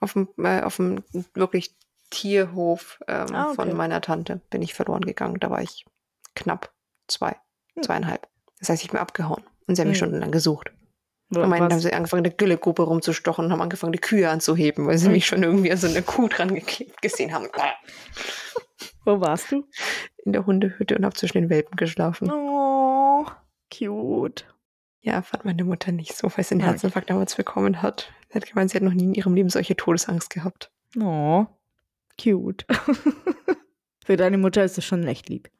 Auf dem, äh, auf dem wirklich Tierhof ähm, Ah, okay. von meiner Tante bin ich verloren gegangen. Da war ich knapp zwei, Hm. zweieinhalb. Das heißt, ich bin abgehauen. Und sie haben mich Hm. stundenlang gesucht. Wa- Am Ende haben sie angefangen, eine Güllegrube rumzustochen und haben angefangen, die Kühe anzuheben, weil sie mich schon irgendwie an so eine Kuh dran geklebt gesehen haben. Wo warst du? In der Hundehütte und habe zwischen den Welpen geschlafen. Oh, cute. Ja, fand meine Mutter nicht so, weil sie einen. Herzinfarkt damals bekommen hat. Sie hat gemeint, sie hat noch nie in ihrem Leben solche Todesangst gehabt. Oh, cute. Für deine Mutter ist es schon echt lieb.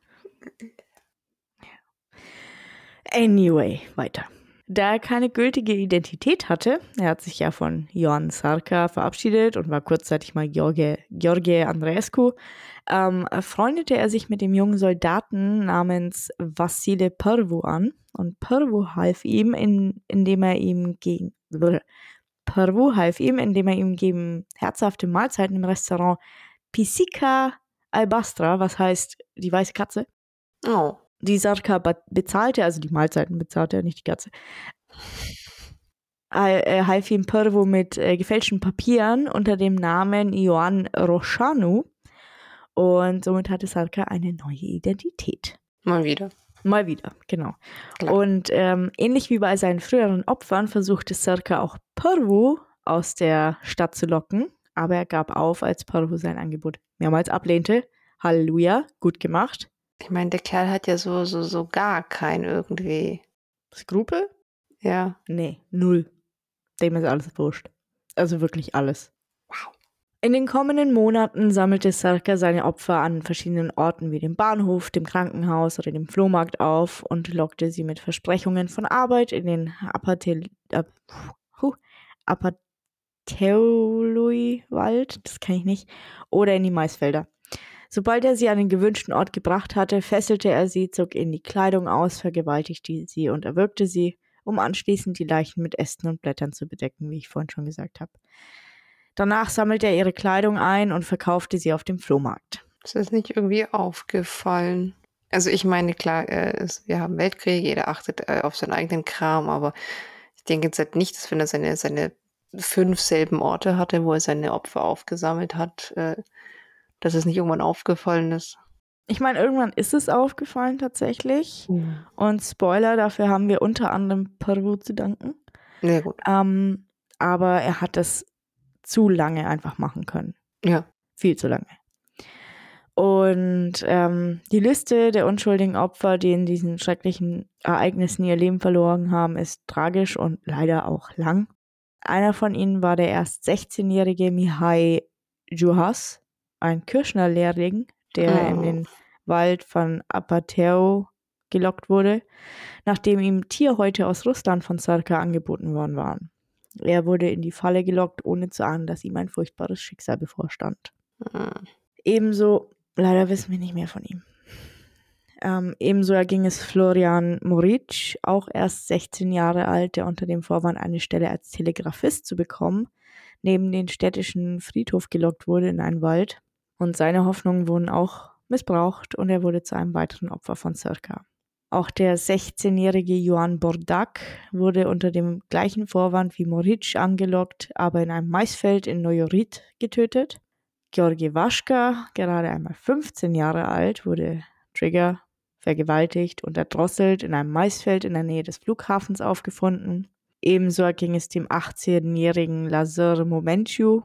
Anyway, weiter. Da er keine gültige Identität hatte, er hat sich ja von Ioan Sarka verabschiedet und war kurzzeitig mal George, George Andreescu, ähm, freundete er sich mit dem jungen Soldaten namens Vassile Pervu an und Pervu half ihm, in, indem er ihm gegen Pervu half ihm, indem er ihm gegen herzhafte Mahlzeiten im Restaurant Pisica Albastra, was heißt die weiße Katze, Oh. Die Sarka bezahlte, also die Mahlzeiten bezahlte er, nicht die Katze. Er er half ihm Pervo mit äh, gefälschten Papieren unter dem Namen Ioan Roșanu und somit hatte Sarka eine neue Identität. Mal wieder. Mal wieder, genau. Klar. Und ähm, ähnlich wie bei seinen früheren Opfern versuchte Sarka auch Pervo aus der Stadt zu locken, aber er gab auf, als Pervo sein Angebot mehrmals ablehnte. Halleluja, gut gemacht. Ich meine, der Kerl hat ja so, so, so gar kein irgendwie. Skrupel? Ja. Nee, null. Dem ist alles wurscht. Also wirklich alles. Wow. In den kommenden Monaten sammelte Sarka seine Opfer an verschiedenen Orten wie dem Bahnhof, dem Krankenhaus oder dem Flohmarkt auf und lockte sie mit Versprechungen von Arbeit in den Apatel, äh, huh, Apateului-Wald, das kann ich nicht, oder in die Maisfelder. Sobald er sie an den gewünschten Ort gebracht hatte, fesselte er sie, zog ihnen die Kleidung aus, vergewaltigte sie und erwürgte sie, um anschließend die Leichen mit Ästen und Blättern zu bedecken, wie ich vorhin schon gesagt habe. Danach sammelte er ihre Kleidung ein und verkaufte sie auf dem Flohmarkt. Ist das nicht irgendwie aufgefallen? Also ich meine, klar, äh, wir haben Weltkrieg, jeder achtet äh, auf seinen eigenen Kram, aber ich denke jetzt halt nicht, dass wenn er seine, seine fünf selben Orte hatte, wo er seine Opfer aufgesammelt hat, äh, dass es nicht irgendwann aufgefallen ist. Ich meine, irgendwann ist es aufgefallen tatsächlich. Und Spoiler, dafür haben wir unter anderem Peru zu danken. Ja, gut. Ähm, aber er hat das zu lange einfach machen können. Ja. Viel zu lange. Und ähm, die Liste der unschuldigen Opfer, die in diesen schrecklichen Ereignissen ihr Leben verloren haben, ist tragisch und leider auch lang. Einer von ihnen war der erst 16-jährige Mihai Juhas, ein Kirschner-Lehrling, der Oh. in den Wald von Apateu gelockt wurde, nachdem ihm Tierhäute aus Russland von Sarka angeboten worden waren. Er wurde in die Falle gelockt, ohne zu ahnen, dass ihm ein furchtbares Schicksal bevorstand. Hm. Ebenso, leider wissen wir nicht mehr von ihm. Ähm, ebenso erging es Florian Moric, auch erst 16 Jahre alt, der unter dem Vorwand, eine Stelle als Telegrafist zu bekommen, neben den städtischen Friedhof gelockt wurde in einen Wald. Und seine Hoffnungen wurden auch missbraucht und er wurde zu einem weiteren Opfer von Circa. Auch der 16-jährige Johann Bordak wurde unter dem gleichen Vorwand wie Moric angelockt, aber in einem Maisfeld in Nojorit getötet. Georgi Waschka, gerade einmal 15 Jahre alt, wurde Trigger vergewaltigt und erdrosselt in einem Maisfeld in der Nähe des Flughafens aufgefunden. Ebenso ging es dem 18-jährigen Lazar Momentiu,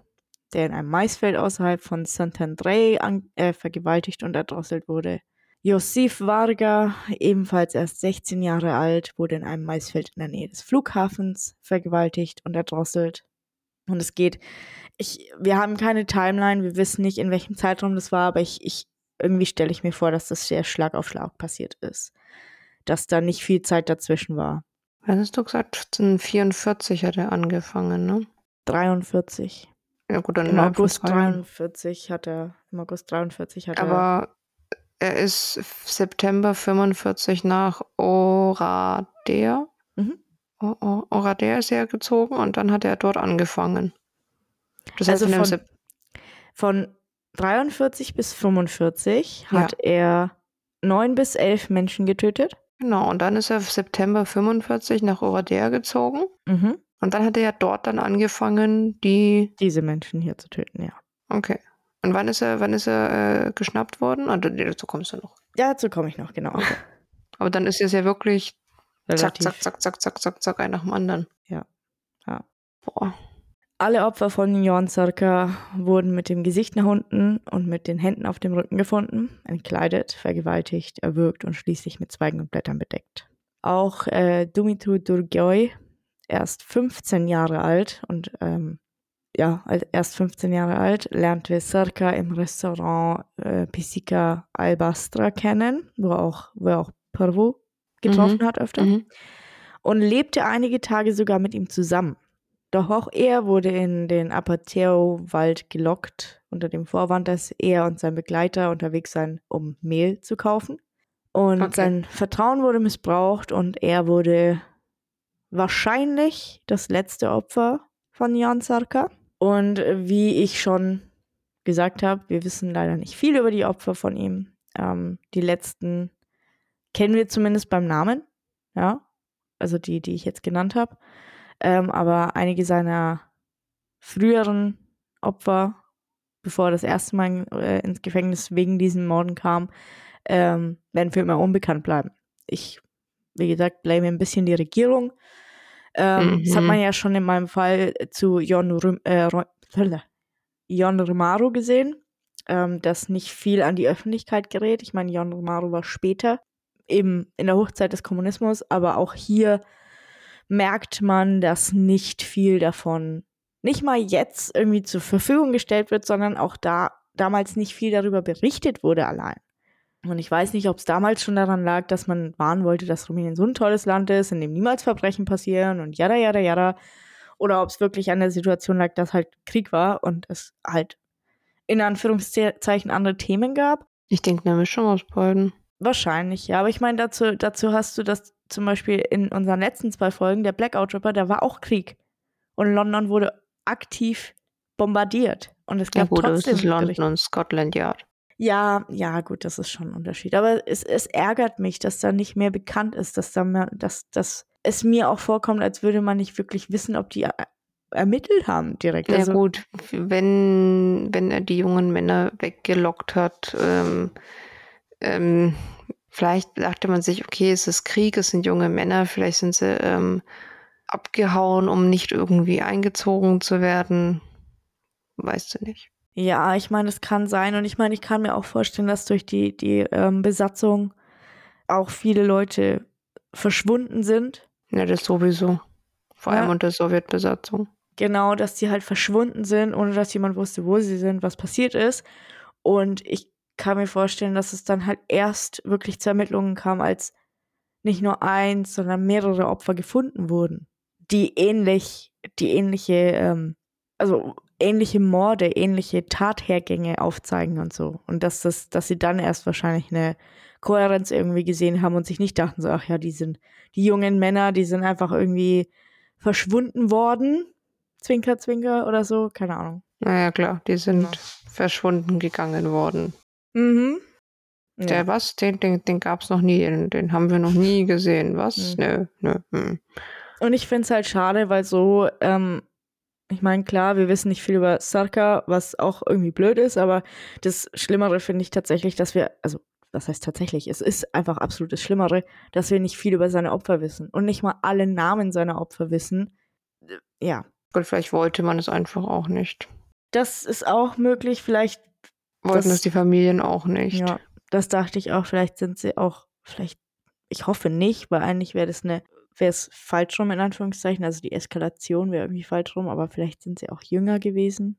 der in einem Maisfeld außerhalb von Sant'Andrei äh, vergewaltigt und erdrosselt wurde. Josif Varga, ebenfalls erst 16 Jahre alt, wurde in einem Maisfeld in der Nähe des Flughafens vergewaltigt und erdrosselt. Und es geht, ich, wir haben keine Timeline, wir wissen nicht, in welchem Zeitraum das war, aber ich, ich irgendwie stelle ich mir vor, dass das sehr Schlag auf Schlag passiert ist. Dass da nicht viel Zeit dazwischen war. Was hast du gesagt? 1544 hat er angefangen, ne? 43. Ja gut, dann Im August 43 hat er, im August 43 hat aber er. Aber er ist September 45 nach Oradea. Mhm. Oradea ist er gezogen und dann hat er dort angefangen. Das heißt, also von, von 43 bis 45 ja. hat er neun bis elf Menschen getötet. Genau, und dann ist er September 45 nach Oradea gezogen. Mhm. Und dann hat er ja dort dann angefangen, die. Diese Menschen hier zu töten, ja. Okay. Und wann ist er, wann ist er äh, geschnappt worden? Ah, dazu kommst du noch. Ja, dazu komme ich noch, genau. Okay. Aber dann ist es ja wirklich zack, zack, zack, zack, zack, zack, zack, ein nach dem anderen. Ja. ja. Boah. Alle Opfer von Jon Sarka wurden mit dem Gesicht nach unten und mit den Händen auf dem Rücken gefunden, entkleidet, vergewaltigt, erwürgt und schließlich mit Zweigen und Blättern bedeckt. Auch äh, Dumitru Durgioy, erst 15 Jahre alt und ähm, ja, erst 15 Jahre alt, lernte Sarka im Restaurant äh, Pisica Albastra kennen, wo er auch, wo er auch Pervo getroffen mhm. hat öfter. Mhm. Und lebte einige Tage sogar mit ihm zusammen. Doch auch er wurde in den Apateo-Wald gelockt, unter dem Vorwand, dass er und sein Begleiter unterwegs seien, um Mehl zu kaufen. Und okay. sein Vertrauen wurde missbraucht und er wurde wahrscheinlich das letzte Opfer von Jan Sarka. Und wie ich schon gesagt habe, wir wissen leider nicht viel über die Opfer von ihm. Ähm, die letzten kennen wir zumindest beim Namen, ja, also die, die ich jetzt genannt habe. Ähm, aber einige seiner früheren Opfer, bevor er das erste Mal äh, ins Gefängnis wegen diesen Morden kam, ähm, werden für immer unbekannt bleiben. Ich, wie gesagt, blame ein bisschen die Regierung ähm, mhm. Das hat man ja schon in meinem Fall zu Jon, Rum, äh, Jon Romaro gesehen, ähm, dass nicht viel an die Öffentlichkeit gerät. Ich meine, Jon Romaro war später, eben in der Hochzeit des Kommunismus, aber auch hier merkt man, dass nicht viel davon nicht mal jetzt irgendwie zur Verfügung gestellt wird, sondern auch da damals nicht viel darüber berichtet wurde allein. Und ich weiß nicht, ob es damals schon daran lag, dass man warnen wollte, dass Rumänien so ein tolles Land ist, in dem niemals Verbrechen passieren und jada, jada, jada. Oder ob es wirklich an der Situation lag, dass halt Krieg war und es halt in Anführungszeichen andere Themen gab. Ich denke eine Mischung aus beiden. Wahrscheinlich, ja. Aber ich meine, dazu, dazu hast du das zum Beispiel in unseren letzten zwei Folgen, der Blackout Ripper, da war auch Krieg. Und London wurde aktiv bombardiert. Und es gab ja, gut, trotzdem das ist London und Scotland Yard. Ja, ja, gut, das ist schon ein Unterschied. Aber es, es ärgert mich, dass da nicht mehr bekannt ist, dass da mehr, dass, dass es mir auch vorkommt, als würde man nicht wirklich wissen, ob die ermittelt haben direkt. Ja also, gut, wenn, wenn er die jungen Männer weggelockt hat, ähm, ähm, vielleicht dachte man sich, okay, es ist Krieg, es sind junge Männer, vielleicht sind sie ähm, abgehauen, um nicht irgendwie eingezogen zu werden. Weißt du nicht. Ja, ich meine, es kann sein. Und ich meine, ich kann mir auch vorstellen, dass durch die, die ähm, Besatzung auch viele Leute verschwunden sind. Ja, das sowieso. Vor ja. allem unter Sowjetbesatzung. Genau, dass die halt verschwunden sind, ohne dass jemand wusste, wo sie sind, was passiert ist. Und ich kann mir vorstellen, dass es dann halt erst wirklich zu Ermittlungen kam, als nicht nur eins, sondern mehrere Opfer gefunden wurden, die ähnlich, die ähnliche, ähm, also ähnliche Morde, ähnliche Tathergänge aufzeigen und so. Und dass das, dass sie dann erst wahrscheinlich eine Kohärenz irgendwie gesehen haben und sich nicht dachten so, ach ja, die sind, die jungen Männer, die sind einfach irgendwie verschwunden worden. Zwinker, Zwinker oder so, keine Ahnung. Naja, klar, die sind ja. verschwunden gegangen worden. Mhm. Ja. Der was? Den, den, den gab es noch nie, den, den, haben wir noch nie gesehen. Was? Mhm. Nö, nö. Hm. Und ich finde es halt schade, weil so ähm, ich meine, klar, wir wissen nicht viel über Sarka, was auch irgendwie blöd ist, aber das Schlimmere finde ich tatsächlich, dass wir, also was heißt tatsächlich, es ist einfach absolut das Schlimmere, dass wir nicht viel über seine Opfer wissen und nicht mal alle Namen seiner Opfer wissen. Ja. Und vielleicht wollte man es einfach auch nicht. das ist auch möglich. Vielleicht Wollten Das- das die Familien auch nicht. Ja, das dachte ich auch. Vielleicht sind sie auch, vielleicht, ich hoffe nicht, weil eigentlich wäre das eine, wäre es falsch rum in Anführungszeichen. Also die Eskalation wäre irgendwie falsch rum, aber vielleicht sind sie auch jünger gewesen,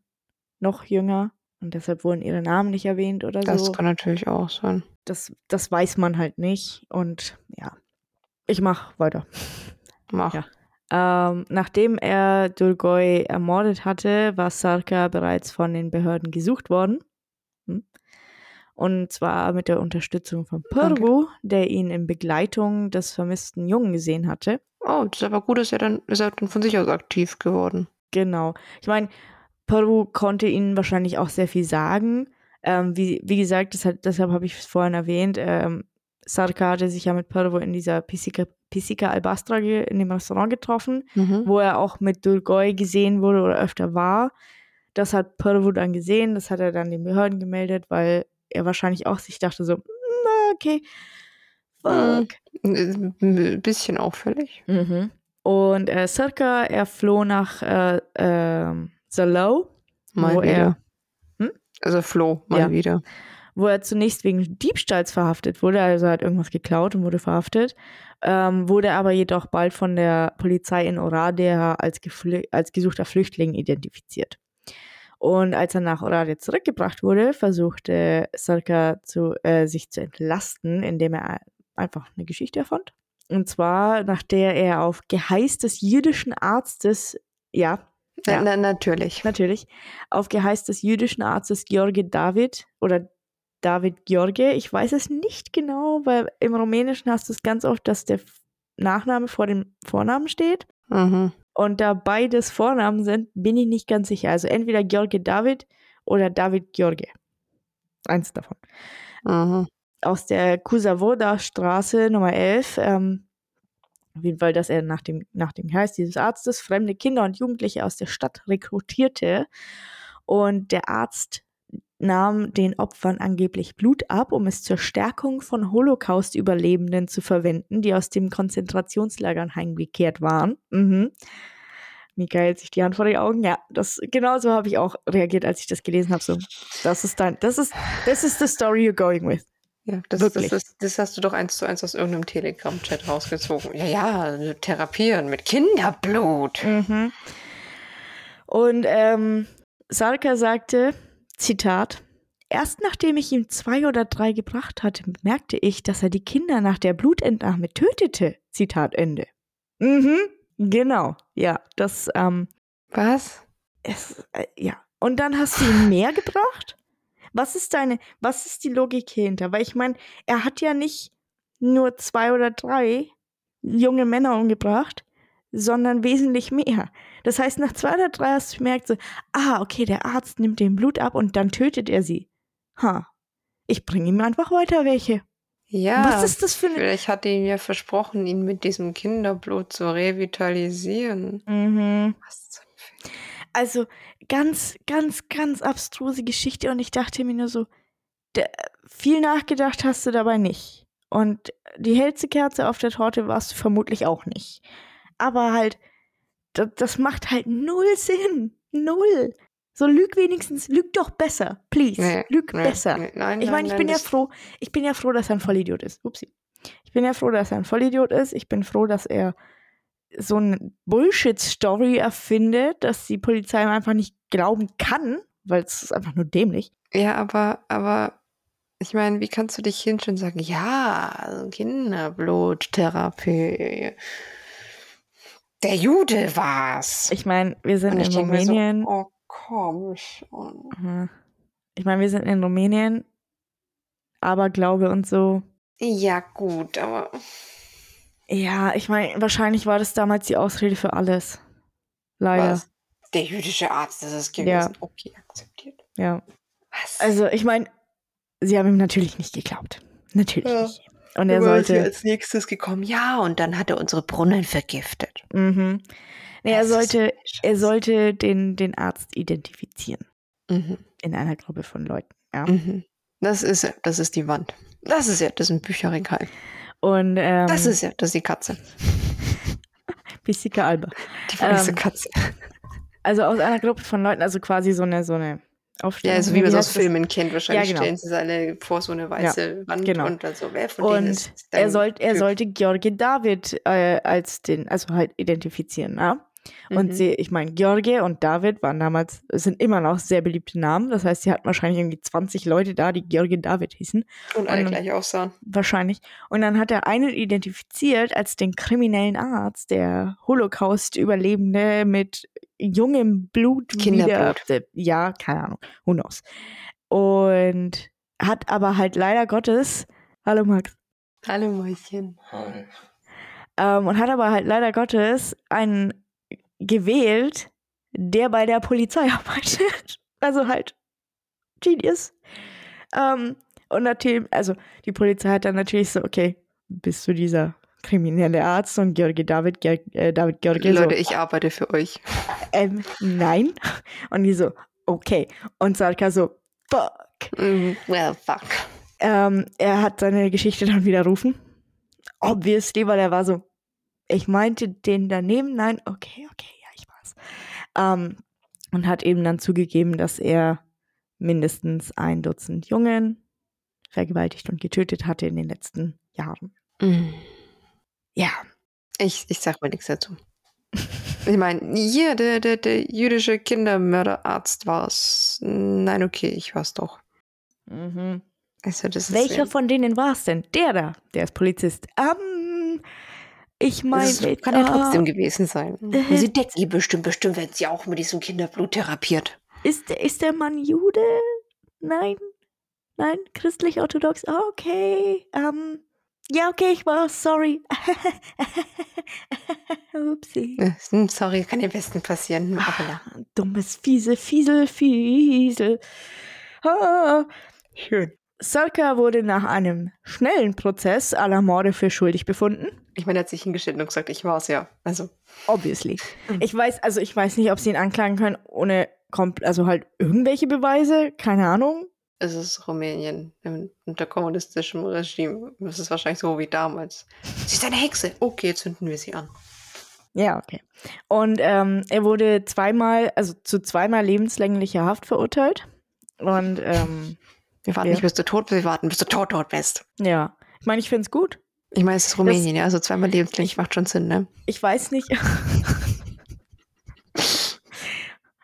noch jünger und deshalb wurden ihre Namen nicht erwähnt oder Das so. kann natürlich auch sein. Das, das weiß man halt nicht und ja, ich mach weiter. Mach. Ja. Ähm, nachdem er Durgoy ermordet hatte, war Sarka bereits von den Behörden gesucht worden. Und zwar mit der Unterstützung von. Purgu, der ihn in Begleitung des vermissten Jungen gesehen hatte. Oh, das ist aber gut, dass er dann, ist er dann von sich aus aktiv geworden. Genau. Ich meine, Purgu konnte ihnen wahrscheinlich auch sehr viel sagen. Ähm, wie, wie gesagt, das hat, deshalb habe ich es vorhin erwähnt. Ähm, Sarka hatte sich ja mit Purgu in dieser Pisica, Pisica Albastra in dem Restaurant getroffen. Mhm. wo er auch mit Dulgoy gesehen wurde oder öfter war. Das hat Purvo dann gesehen, das hat er dann den Behörden gemeldet, weil er wahrscheinlich auch sich dachte so, "Na, okay, fuck. Ein bisschen auffällig. Mhm. Und äh, Sirka, er floh nach äh, ähm, Salau, Mal wo wieder. er, Hm? Also Flo, mal Ja. wieder. wo er zunächst wegen Diebstahls verhaftet wurde, also er hat irgendwas geklaut und wurde verhaftet, ähm, wurde aber jedoch bald von der Polizei in Oradea als, als gesuchter Flüchtling identifiziert. Und als er nach Oradea zurückgebracht wurde, versuchte Sarka zu, äh, sich zu entlasten, indem er einfach eine Geschichte erfand. Und zwar, nach der er auf Geheiß des jüdischen Arztes, ja, Ja. na, natürlich. Natürlich. Auf Geheiß des jüdischen Arztes George David oder David George. Ich weiß es nicht genau, weil im Rumänischen hast du es ganz oft, dass der Nachname vor dem Vornamen steht. Mhm. Und da beides Vornamen sind, bin ich nicht ganz sicher. Also entweder George David oder David George. Eins davon. Mhm. Aus der Kusavoda Straße Nummer 11. Ähm, auf jeden Fall, dass er nach dem, nach dem Geheiß dieses Arztes fremde Kinder und Jugendliche aus der Stadt rekrutierte. Und der Arzt nahm den Opfern angeblich Blut ab, um es zur Stärkung von Holocaust-Überlebenden zu verwenden, die aus dem Konzentrationslagern heimgekehrt waren. Mhm. Mika hält sich die Hand vor die Augen. Ja, das genauso habe ich auch reagiert, als ich das gelesen habe. So, das ist dein, das ist, this is the story you're going with. Ja, das, Wirklich. Das, das, das hast du doch eins zu eins aus irgendeinem Telegram-Chat rausgezogen. Ja, ja, therapieren mit Kinderblut. Mhm. Und ähm, Sarka sagte, Zitat, erst nachdem ich ihm zwei oder drei gebracht hatte, merkte ich, dass er die Kinder nach der Blutentnahme tötete. Zitat Ende. Mhm, genau. Ja, das, ähm, Was? es, äh, ja. Und dann hast du ihm mehr gebracht? Was ist deine, was ist die Logik hier hinter? Weil ich meine, er hat ja nicht nur zwei oder drei junge Männer umgebracht, sondern wesentlich mehr. Das heißt, nach zwei oder drei hast du gemerkt, so, ah, okay, der Arzt nimmt dem Blut ab und dann tötet er sie. Ha. Ich bringe ihm einfach weiter welche. Ja. Was ist das für eine. Vielleicht hat er ihm ja versprochen, ihn mit diesem Kinderblut zu revitalisieren. Mhm. Was zum? Also ganz, ganz, ganz abstruse Geschichte und ich dachte mir nur so, viel nachgedacht hast du dabei nicht. Und die hellste Kerze auf der Torte warst du vermutlich auch nicht. Aber halt, das, das macht halt null Sinn. Null. So lüg wenigstens, lüg doch besser. Please. Nee, lüg nee, besser. nee, nein, Ich meine, ich nein, bin ja froh, ich bin ja froh, dass er ein Vollidiot ist. Upsi. Ich bin ja froh, dass er ein Vollidiot ist. Ich bin froh, dass er so eine Bullshit-Story erfindet, dass die Polizei ihm einfach nicht glauben kann, weil es ist einfach nur dämlich. Ja, aber, aber ich meine, wie kannst du dich hinstellen und sagen, ja, Kinderbluttherapie. Der Jude war's. Ich meine, wir sind in mir so, Rumänien. oh komm schon. Ich meine, wir sind in Rumänien, aber Glaube und so. Ja, gut, aber Ja, ich meine, wahrscheinlich war das damals die Ausrede für alles. Leider. was? Der jüdische Arzt ist es gewesen. Ja. Okay, akzeptiert. Ja. Was? Also, ich meine, sie haben ihm natürlich nicht geglaubt. Natürlich Ja. nicht. Und er sie sollte. als nächstes gekommen. Ja, und dann hat er unsere Brunnen vergiftet. Mhm. Nee, er sollte, er sollte den, den Arzt identifizieren Mhm. in einer Gruppe von Leuten. Ja. Mhm. Das ist. Das ist die Wand. Das ist er. Das ist ein Bücherregal. Und ähm, Das ist er. Das ist die Katze. Pisika Alba. Die weiße ähm, Katze. Also aus einer Gruppe von Leuten, also quasi so eine, so eine Aufstellung. Ja, also wie man es aus? Filmen kennt, wahrscheinlich Ja, genau. stellen sie sich alle vor so eine weiße Wand genau. und dann so, wer von denen Und ist er, sollt, er Typ? sollte George David äh, als den, also halt identifizieren, ja. Und Mhm. sie, ich meine, George und David waren damals, sind immer noch sehr beliebte Namen. Das heißt, sie hatten wahrscheinlich irgendwie 20 Leute da, die George David hießen. Und alle und- gleich aussahen. Wahrscheinlich. Und dann hat er einen identifiziert als den kriminellen Arzt, der Holocaust-Überlebende mit jungem Blut Kinderblut. wieder. Ja, keine Ahnung. Who knows. Und hat aber halt leider Gottes. Hallo Max. Hallo Mäuschen. Ähm, und hat aber halt leider Gottes einen gewählt, der bei der Polizei arbeitet. Also halt Genius. Ähm, und natürlich, also die Polizei hat dann natürlich so, okay, bist du dieser kriminelle Arzt und George David, Ger äh, David George so, Leute, ich arbeite für euch. ähm, nein. Und die so, okay. Und Salka so, fuck. Mm, well, fuck. Ähm, er hat seine Geschichte dann widerrufen. Obviously, weil er war so, ich meinte den daneben, nein, okay, okay, ja, ich war's. Ähm, und hat eben dann zugegeben, dass er mindestens ein Dutzend Jungen vergewaltigt und getötet hatte in den letzten Jahren. Mm. Ja, Ich, ich sag mal nichts dazu. Ich meine, hier, der, der, der jüdische Kindermörderarzt war es. Nein, okay, ich war's doch. mhm. Also, welcher ja- von denen war es denn? Der da, der ist Polizist. Ähm, ich meine, Das kann ja ah, trotzdem gewesen sein. Äh. Sie deckt sie bestimmt, bestimmt werden sie auch mit diesem Kinderblut therapiert. Ist, der- ist der Mann Jude? Nein? Nein? Christlich-orthodox? Ah, Okay. Ähm, ja, okay, ich war sorry. Upsi. Äh, hm, Sorry, kann dem Besten passieren. Aber ja. Dummes, fiese, fiesel, fiesel. Ah, schön. Salka wurde nach einem schnellen Prozess aller Morde für schuldig befunden. Ich meine, er hat sich hingestellt und gesagt, ich war's ja. Also, Obviously. Mhm. Ich weiß, also ich weiß nicht, ob sie ihn anklagen können ohne, also halt irgendwelche Beweise, keine Ahnung. Es ist Rumänien im- unter kommunistischem Regime. Das ist wahrscheinlich so wie damals. Sie ist eine Hexe. Okay, zünden wir sie an. Ja, okay. Und ähm, er wurde zweimal, also zu zweimal lebenslänglicher Haft verurteilt. Und ähm, Wir warten Ja. nicht, bis du tot bist, wir warten, bis du tot, tot bist. ja, ich meine, ich finde es gut. Ich meine, es ist Rumänien, ja, also zweimal lebenslänglich macht schon Sinn, ne? Ich weiß nicht.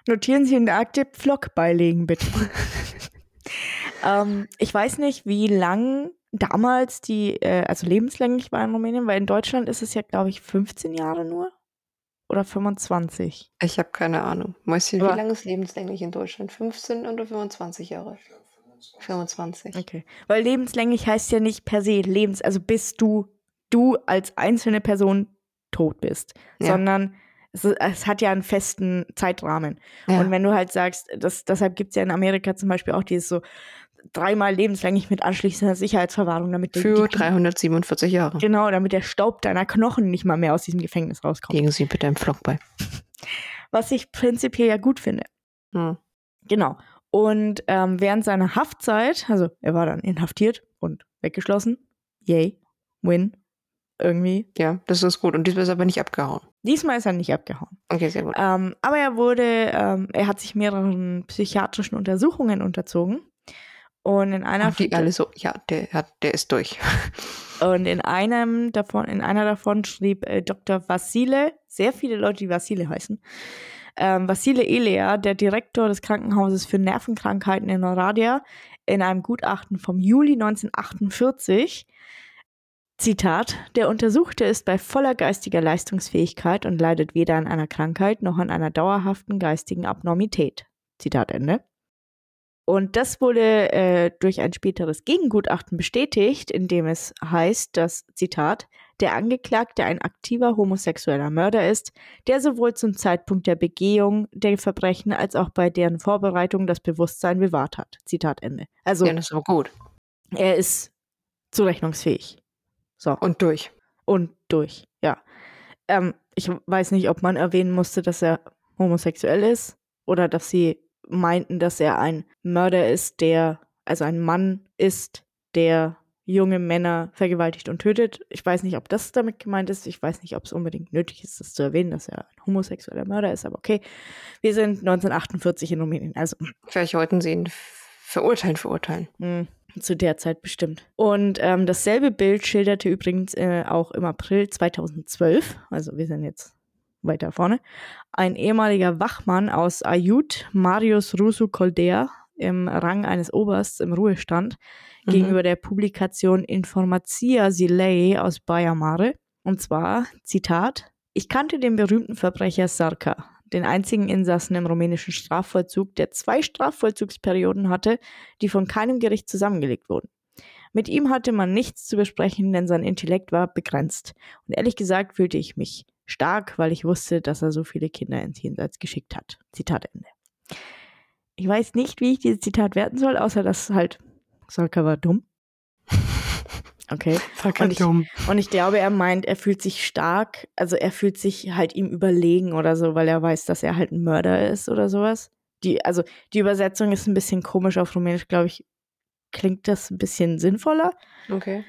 Notieren Sie in der Akte Pflock beilegen, bitte. ähm, ich weiß nicht, wie lang damals die, äh, also lebenslänglich war in Rumänien, weil in Deutschland ist es ja, glaube ich, 15 Jahre nur. Oder 25. Ich habe keine Ahnung. Mäuschen, wie lange ist lebenslänglich in Deutschland? 15 oder 25 Jahre? 25. Okay. Weil lebenslänglich heißt ja nicht per se lebens, also bis du, du als einzelne Person tot bist, Ja. sondern es, es hat ja einen festen Zeitrahmen. Ja. Und wenn du halt sagst, das, deshalb gibt es ja in Amerika zum Beispiel auch dieses so dreimal lebenslänglich mit anschließender Sicherheitsverwahrung, damit Für die, 347 Jahre. genau, damit der Staub deiner Knochen nicht mal mehr aus diesem Gefängnis rauskommt. Legen Sie bitte einen Flock bei. Was ich prinzipiell ja gut finde. Hm. Genau. Und ähm, während seiner Haftzeit, also er war dann inhaftiert und weggeschlossen. Yay. Win. Irgendwie. Ja, das ist gut. Und diesmal ist er aber nicht abgehauen. Diesmal ist er nicht abgehauen. Okay, sehr gut. Ähm, aber er wurde, ähm, er hat sich mehreren psychiatrischen Untersuchungen unterzogen. Und in einer Und die alle so, ja, der, der ist durch. und in einem davon, in einer davon schrieb äh, Dr. Vassile, sehr viele Leute, die Vassile heißen, ähm, Vassile Elea, der Direktor des Krankenhauses für Nervenkrankheiten in Oradea, in einem Gutachten vom Juli 1948, Zitat, der Untersuchte ist bei voller geistiger Leistungsfähigkeit und leidet weder an einer Krankheit noch an einer dauerhaften geistigen Abnormität. Zitat Ende. Und das wurde äh, durch ein späteres Gegengutachten bestätigt, in dem es heißt, dass, Zitat, der Angeklagte ein aktiver homosexueller Mörder ist, der sowohl zum Zeitpunkt der Begehung der Verbrechen als auch bei deren Vorbereitung das Bewusstsein bewahrt hat. Zitat Ende. Also Ja, das ist aber gut. er ist zurechnungsfähig. So. Und durch. Und durch, ja. Ähm, ich weiß nicht, ob man erwähnen musste, dass er homosexuell ist oder dass sie meinten, dass er ein Mörder ist, der, also ein Mann ist, der junge Männer vergewaltigt und tötet. Ich weiß nicht, ob das damit gemeint ist. Ich weiß nicht, ob es unbedingt nötig ist, das zu erwähnen, dass er ein homosexueller Mörder ist. Aber okay, wir sind 1948 in Rumänien. Also Vielleicht wollten sie ihn verurteilen, verurteilen. mh, zu der Zeit bestimmt. Und ähm, dasselbe Bild schilderte übrigens äh, auch im April 2012. Also wir sind jetzt weiter vorne. Ein ehemaliger Wachmann aus Ayut, Marius Rusu Koldea, im Rang eines Obersts im Ruhestand, Mhm. gegenüber der Publikation Informatia Silei aus Baia Mare. Und zwar, Zitat, ich kannte den berühmten Verbrecher Sarka, den einzigen Insassen im rumänischen Strafvollzug, der zwei Strafvollzugsperioden hatte, die von keinem Gericht zusammengelegt wurden. Mit ihm hatte man nichts zu besprechen, denn sein Intellekt war begrenzt. Und ehrlich gesagt fühlte ich mich stark, weil ich wusste, dass er so viele Kinder ins Jenseits geschickt hat. Zitat Ende. Ich weiß nicht, wie ich dieses Zitat werten soll, außer dass halt Sarka war dumm. Okay. Fuck, Und ich- Und ich glaube, er meint, er fühlt sich stark, also er fühlt sich halt ihm überlegen oder so, weil er weiß, dass er halt ein Mörder ist oder sowas. Die, also die Übersetzung ist ein bisschen komisch auf Rumänisch, glaube ich, klingt das ein bisschen sinnvoller. Okay.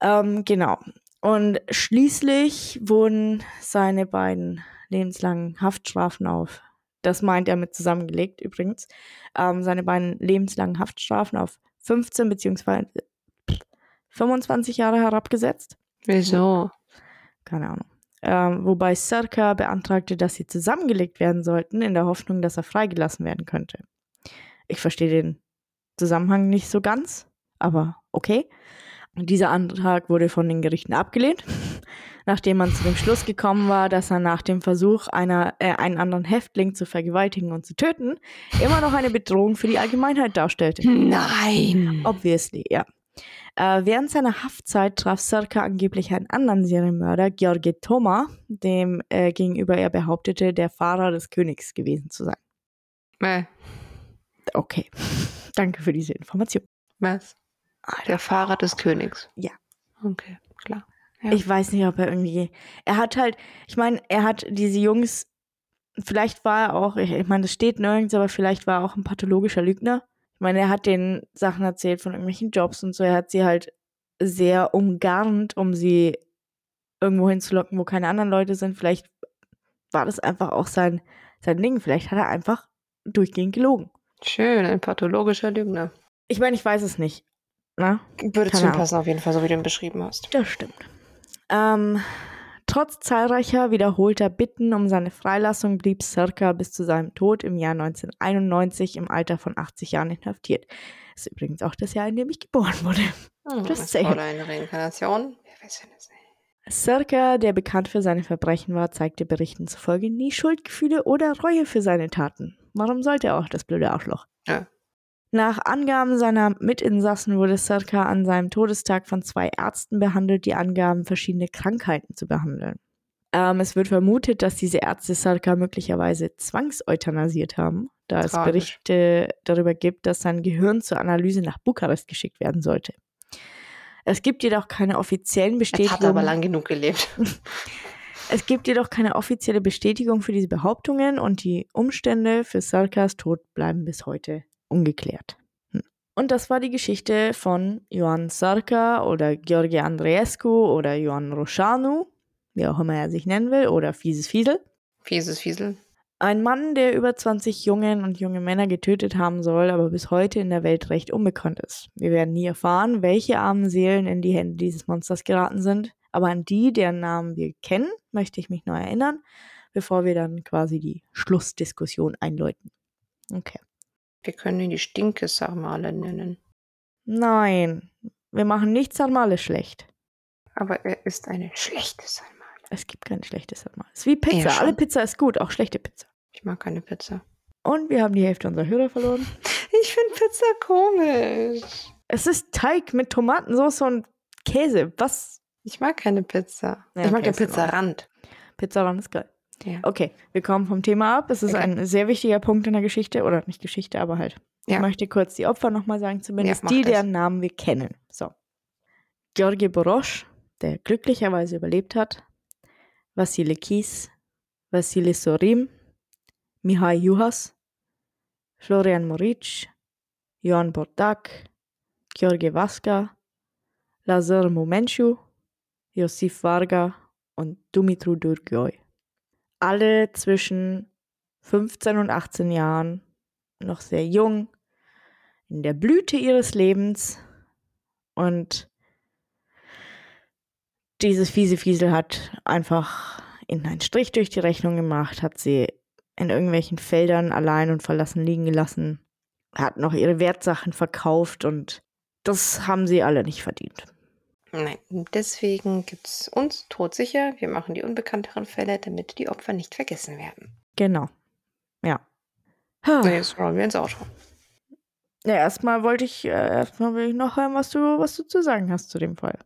Ähm, genau. Und schließlich wurden seine beiden lebenslangen Haftstrafen auf, das meint er mit zusammengelegt übrigens, ähm, seine beiden lebenslangen Haftstrafen auf 15 beziehungsweise 25 Jahre herabgesetzt. Wieso? Keine Ahnung. Ähm, wobei Serka beantragte, dass sie zusammengelegt werden sollten, in der Hoffnung, dass er freigelassen werden könnte. Ich verstehe den Zusammenhang nicht so ganz, aber okay. Dieser Antrag wurde von den Gerichten abgelehnt, nachdem man zu dem Schluss gekommen war, dass er nach dem Versuch, einer, äh, einen anderen Häftling zu vergewaltigen und zu töten, immer noch eine Bedrohung für die Allgemeinheit darstellte. Nein. Obviously, ja. Äh, während seiner Haftzeit traf Serka angeblich einen anderen Serienmörder, George Thoma, dem äh, gegenüber er behauptete, der Fahrer des Königs gewesen zu sein. Äh, Okay, danke für diese Information. was? Der Fahrer des Königs. Ja. Okay, klar. Ja. Ich weiß nicht, ob er irgendwie. Er hat halt, ich meine, er hat diese Jungs, vielleicht war er auch, ich, ich meine, das steht nirgends, aber vielleicht war er auch ein pathologischer Lügner. Ich meine, er hat den Sachen erzählt von irgendwelchen Jobs und so. Er hat sie halt sehr umgarnt, um sie irgendwo hinzulocken, wo keine anderen Leute sind. Vielleicht war das einfach auch sein, sein Ding. Vielleicht hat er einfach durchgehend gelogen. Schön, ein pathologischer Lügner. Ich meine, ich weiß es nicht. Na? Würde zu ihm passen, auf jeden Fall, so wie du ihn beschrieben hast. Das stimmt. Ähm, trotz zahlreicher wiederholter Bitten um seine Freilassung blieb Serka bis zu seinem Tod im Jahr 1991 im Alter von 80 Jahren inhaftiert. Das ist übrigens auch das Jahr, in dem ich geboren wurde. Hm, Just ist eine Reinkarnation. Wer weiß denn das nicht? Serka, der bekannt für seine Verbrechen war, zeigte Berichten zufolge nie Schuldgefühle oder Reue für seine Taten. Warum sollte er auch das blöde Arschloch? Ja. Nach Angaben seiner Mitinsassen wurde Serka an seinem Todestag von zwei Ärzten behandelt, die angaben, verschiedene Krankheiten zu behandeln. Ähm, es wird vermutet, dass diese Ärzte Serka möglicherweise zwangseutanasiert haben, da es Tragisch. Berichte darüber gibt, dass sein Gehirn zur Analyse nach Bukarest geschickt werden sollte. Es gibt jedoch keine offiziellen Jetzt hat er aber Bestätigungen. lang genug gelebt. Es gibt jedoch keine offizielle Bestätigung für diese Behauptungen und die Umstände für Sarkas Tod bleiben bis heute ungeklärt. Hm. Und das war die Geschichte von Ioan Sarka oder George Andreescu oder Ioan Roșanu, wie auch immer er sich nennen will, oder Fieses Fiesel. Fieses Fiesel. Ein Mann, der über 20 Jungen und junge Männer getötet haben soll, aber bis heute in der Welt recht unbekannt ist. Wir werden nie erfahren, welche armen Seelen in die Hände dieses Monsters geraten sind, aber an die, deren Namen wir kennen, möchte ich mich noch erinnern, bevor wir dann quasi die Schlussdiskussion einläuten. Okay. Wir können ihn die Stinkesarmale nennen. Nein, wir machen nichts Sarmale schlecht. Aber er ist eine schlechte Salmale. Es gibt kein schlechtes Sarmale. Es ist wie Pizza. Ja. Alle Pizza ist gut, auch schlechte Pizza. Ich mag keine Pizza. Und wir haben die Hälfte unserer Hörer verloren. Ich finde Pizza komisch. Es ist Teig mit Tomatensauce und Käse. Was? Ich mag keine Pizza. Ja, ich mag okay, den. Pizzarand. Pizzaran ist geil. Ja. Okay, wir kommen vom Thema ab. Es ist Okay. ein sehr wichtiger Punkt in der Geschichte, oder nicht Geschichte, aber halt. Ja. Ich möchte kurz die Opfer nochmal sagen, zumindest Ja, die, das. deren Namen wir kennen. So. Georgi Borosch, der glücklicherweise überlebt hat. Vassili Kies, Vassili Sorim, Mihai Juhas, Florian Moric, Johan Bordak, Georgi Vaska, Lazar Momenciu, Josif Varga und Dumitru Dürgöy. Alle zwischen 15 und 18 Jahren, noch sehr jung, in der Blüte ihres Lebens und dieses fiese Fiesel hat einfach ihnen einen Strich durch die Rechnung gemacht, hat sie in irgendwelchen Feldern allein und verlassen liegen gelassen, hat noch ihre Wertsachen verkauft und das haben sie alle nicht verdient. Nein, deswegen gibt es uns todsicher. Wir machen die unbekannteren Fälle, damit die Opfer nicht vergessen werden. Genau. Ja. Na, jetzt rollen wir ins Auto. Ja, erstmal wollte ich, äh, erstmal will ich noch hören, was du, was du zu sagen hast zu dem Fall.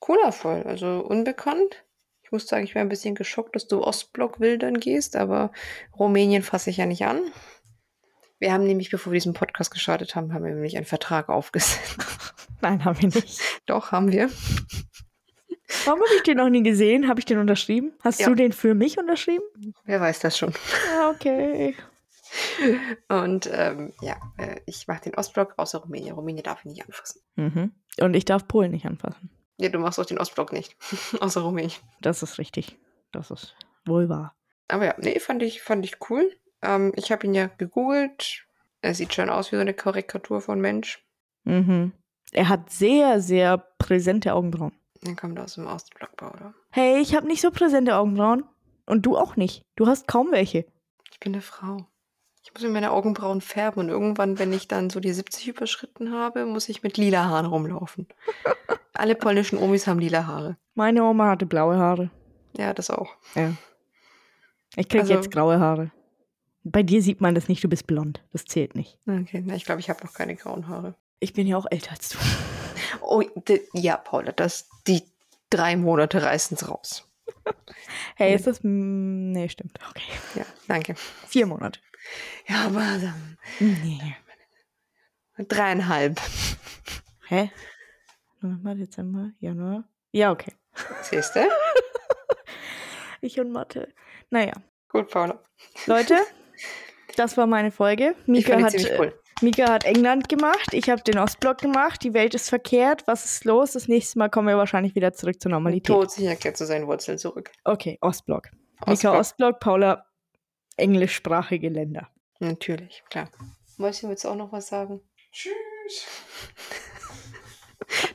Cooler Fall, also unbekannt. Ich muss sagen, ich war ein bisschen geschockt, dass du Ostblock wildern gehst, aber Rumänien fasse ich ja nicht an. Wir haben nämlich, bevor wir diesen Podcast gestartet haben, haben wir nämlich einen Vertrag aufgesetzt. Nein, haben wir nicht. Doch, haben wir. Warum habe ich den noch nie gesehen? Habe ich den unterschrieben? Hast Ja. du den für mich unterschrieben? Wer weiß das schon. Ah, okay. Und ähm, ja, äh, ich mache den Ostblock außer Rumänien. Rumänien darf ich nicht anfassen. Mhm. Und ich darf Polen nicht anfassen. Ja, du machst auch den Ostblock nicht. außer Rumänien. Das ist richtig. Das ist wohl wahr. Aber ja, nee, fand ich, fand ich cool. Ähm, ich habe ihn ja gegoogelt. Er sieht schon aus wie so eine Karikatur von Mensch. Mhm. Er hat sehr, sehr präsente Augenbrauen. Er kommt aus dem Ostblockbau, oder? Hey, ich habe nicht so präsente Augenbrauen. Und du auch nicht. Du hast kaum welche. Ich bin eine Frau. Ich muss mir meine Augenbrauen färben und irgendwann, wenn ich dann so die 70 überschritten habe, muss ich mit lila Haaren rumlaufen. Alle polnischen Omis haben lila Haare. Meine Oma hatte blaue Haare. Ja, das auch. Ja. Ich krieg Also- jetzt graue Haare. Bei dir sieht man das nicht, du bist blond. Das zählt nicht. Okay, na, ich glaube, ich habe noch keine grauen Haare. Ich bin ja auch älter als du. Oh, ja, Paula, das, die drei Monate reißen es raus. Hey, ist das. Nee, stimmt. Okay. Ja, danke. Vier Monate. Ja, aber ähm, Nee. dreieinhalb. Hä? November, Dezember, Januar. Ja, okay. Siehst du? Ich und Mathe. Naja. Gut, Paula. Leute, das war meine Folge. Mika hat, äh, cool. Mika hat England gemacht. Ich habe den Ostblock gemacht. Die Welt ist verkehrt. Was ist los? Das nächste Mal kommen wir wahrscheinlich wieder zurück zur Normalität. Todsicher kehrt zu seinen Wurzeln zurück. Okay, Ostblock. Mika Ostblock. Ostblock, Paula englischsprachige Länder. Natürlich, klar. Mäuschen, willst du auch noch was sagen? Tschüss.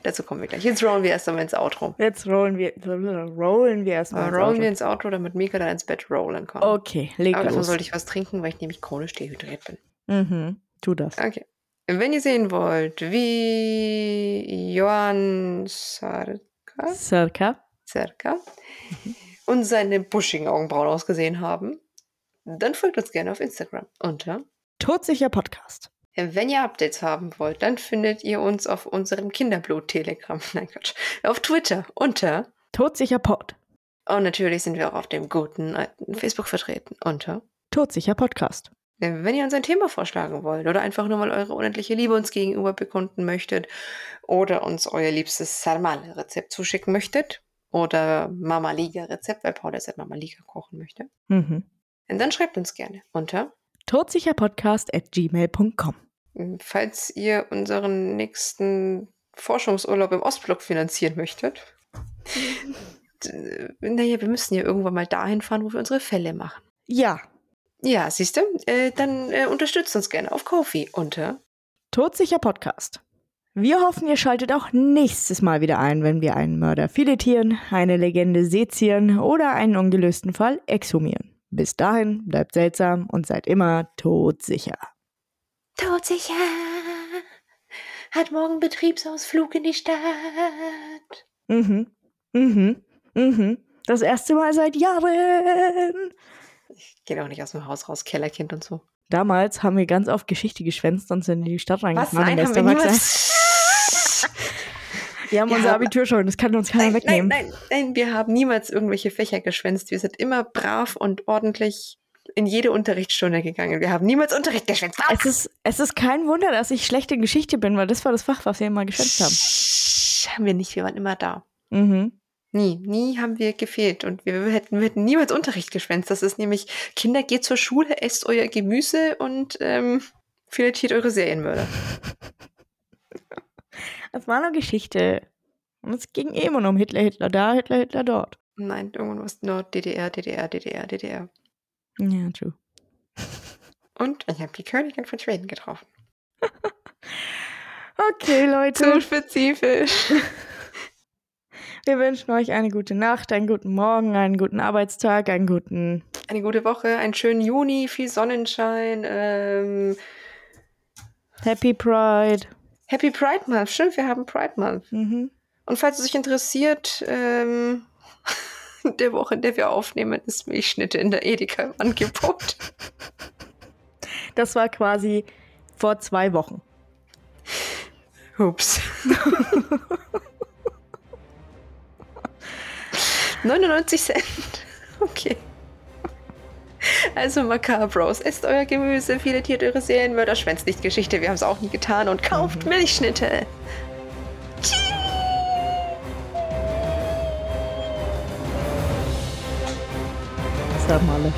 Dazu kommen wir gleich. Jetzt rollen wir erst einmal ins Outro. Jetzt rollen wir, rollen wir erstmal. Aber ins rollen Auto. wir ins Outro, damit Mika dann ins Bett rollen kann. Okay, leg Aber erstmal los. sollte ich was trinken, weil ich nämlich chronisch dehydriert bin. Mhm, tu das. Okay. Wenn ihr sehen wollt, wie Johann Sarka, Circa. Sarka und seine buschigen Augenbrauen ausgesehen haben, dann folgt uns gerne auf Instagram unter Todsicher Podcast. Wenn ihr Updates haben wollt, dann findet ihr uns auf unserem Kinderblut-Telegram. Nein, Quatsch. Auf Twitter unter. Todsicher Pod. Und natürlich sind wir auch auf dem guten alten Facebook vertreten unter. Todsicher Podcast. Wenn ihr uns ein Thema vorschlagen wollt oder einfach nur mal eure unendliche Liebe uns gegenüber bekunden möchtet oder uns euer liebstes Sarmale-Rezept zuschicken möchtet oder Mama Liga-Rezept, weil Paula seit Mama Liga kochen möchte, Mhm. dann schreibt uns gerne unter. Todsicherpodcast at gmail.com. Falls ihr unseren nächsten Forschungsurlaub im Ostblock finanzieren möchtet, d- naja, wir müssen ja irgendwann mal dahin fahren, wo wir unsere Fälle machen. Ja, Ja, siehst du, äh, dann äh, unterstützt uns gerne auf Kofi unter. Todsicher Podcast. Wir hoffen, ihr schaltet auch nächstes Mal wieder ein, wenn wir einen Mörder filetieren, eine Legende sezieren oder einen ungelösten Fall exhumieren. Bis dahin bleibt seltsam und seid immer todsicher. Todsicher hat morgen Betriebsausflug in die Stadt. Mhm. Mhm. Mhm. Das erste Mal seit Jahren. Ich gehe doch nicht aus dem Haus raus, Kellerkind und so. Damals haben wir ganz oft Geschichte geschwänzt und sind in die Stadt Was? reingefahren. Nein, in haben wir niemals. Wir haben Ja, unser Abitur schon, das kann uns keiner Nein, nein, wegnehmen. nein, nein, wir haben niemals irgendwelche Fächer geschwänzt. Wir sind immer brav und ordentlich in jede Unterrichtsstunde gegangen. Wir haben niemals Unterricht geschwänzt. Es ist, es ist kein Wunder, dass ich schlechte Geschichte bin, weil das war das Fach, was wir immer geschätzt haben. Haben wir nicht, wir waren immer da. Mhm. Nie, nie haben wir gefehlt und wir hätten, wir hätten niemals Unterricht geschwänzt. Das ist nämlich, Kinder, geht zur Schule, esst euer Gemüse und ähm, filetiert eure Serienmörder. Das war eine Geschichte. Und es ging eh immer nur um Hitler, Hitler da, Hitler, Hitler dort. Nein, irgendwas nur DDR, DDR, DDR, DDR. Ja, true. Und ich habe die Königin von Schweden getroffen. Okay, Zu Leute. spezifisch. Wir wünschen euch eine gute Nacht, einen guten Morgen, einen guten Arbeitstag, einen guten. Eine gute Woche, einen schönen Juni, viel Sonnenschein. Ähm, Happy Pride. Happy Pride Month. Stimmt, wir haben Pride Month. Mhm. Und falls es euch interessiert, ähm, der Woche, in der wir aufnehmen, ist Milchschnitte in der Edeka im Angebot. Das war quasi vor zwei Wochen. Ups. 99 Cent. Okay. Also Macabros, esst euer Gemüse, filetiert eure Serienmörder, schwänzt nicht Geschichte, wir haben es auch nie getan und kauft Milchschnitte. Sag mal.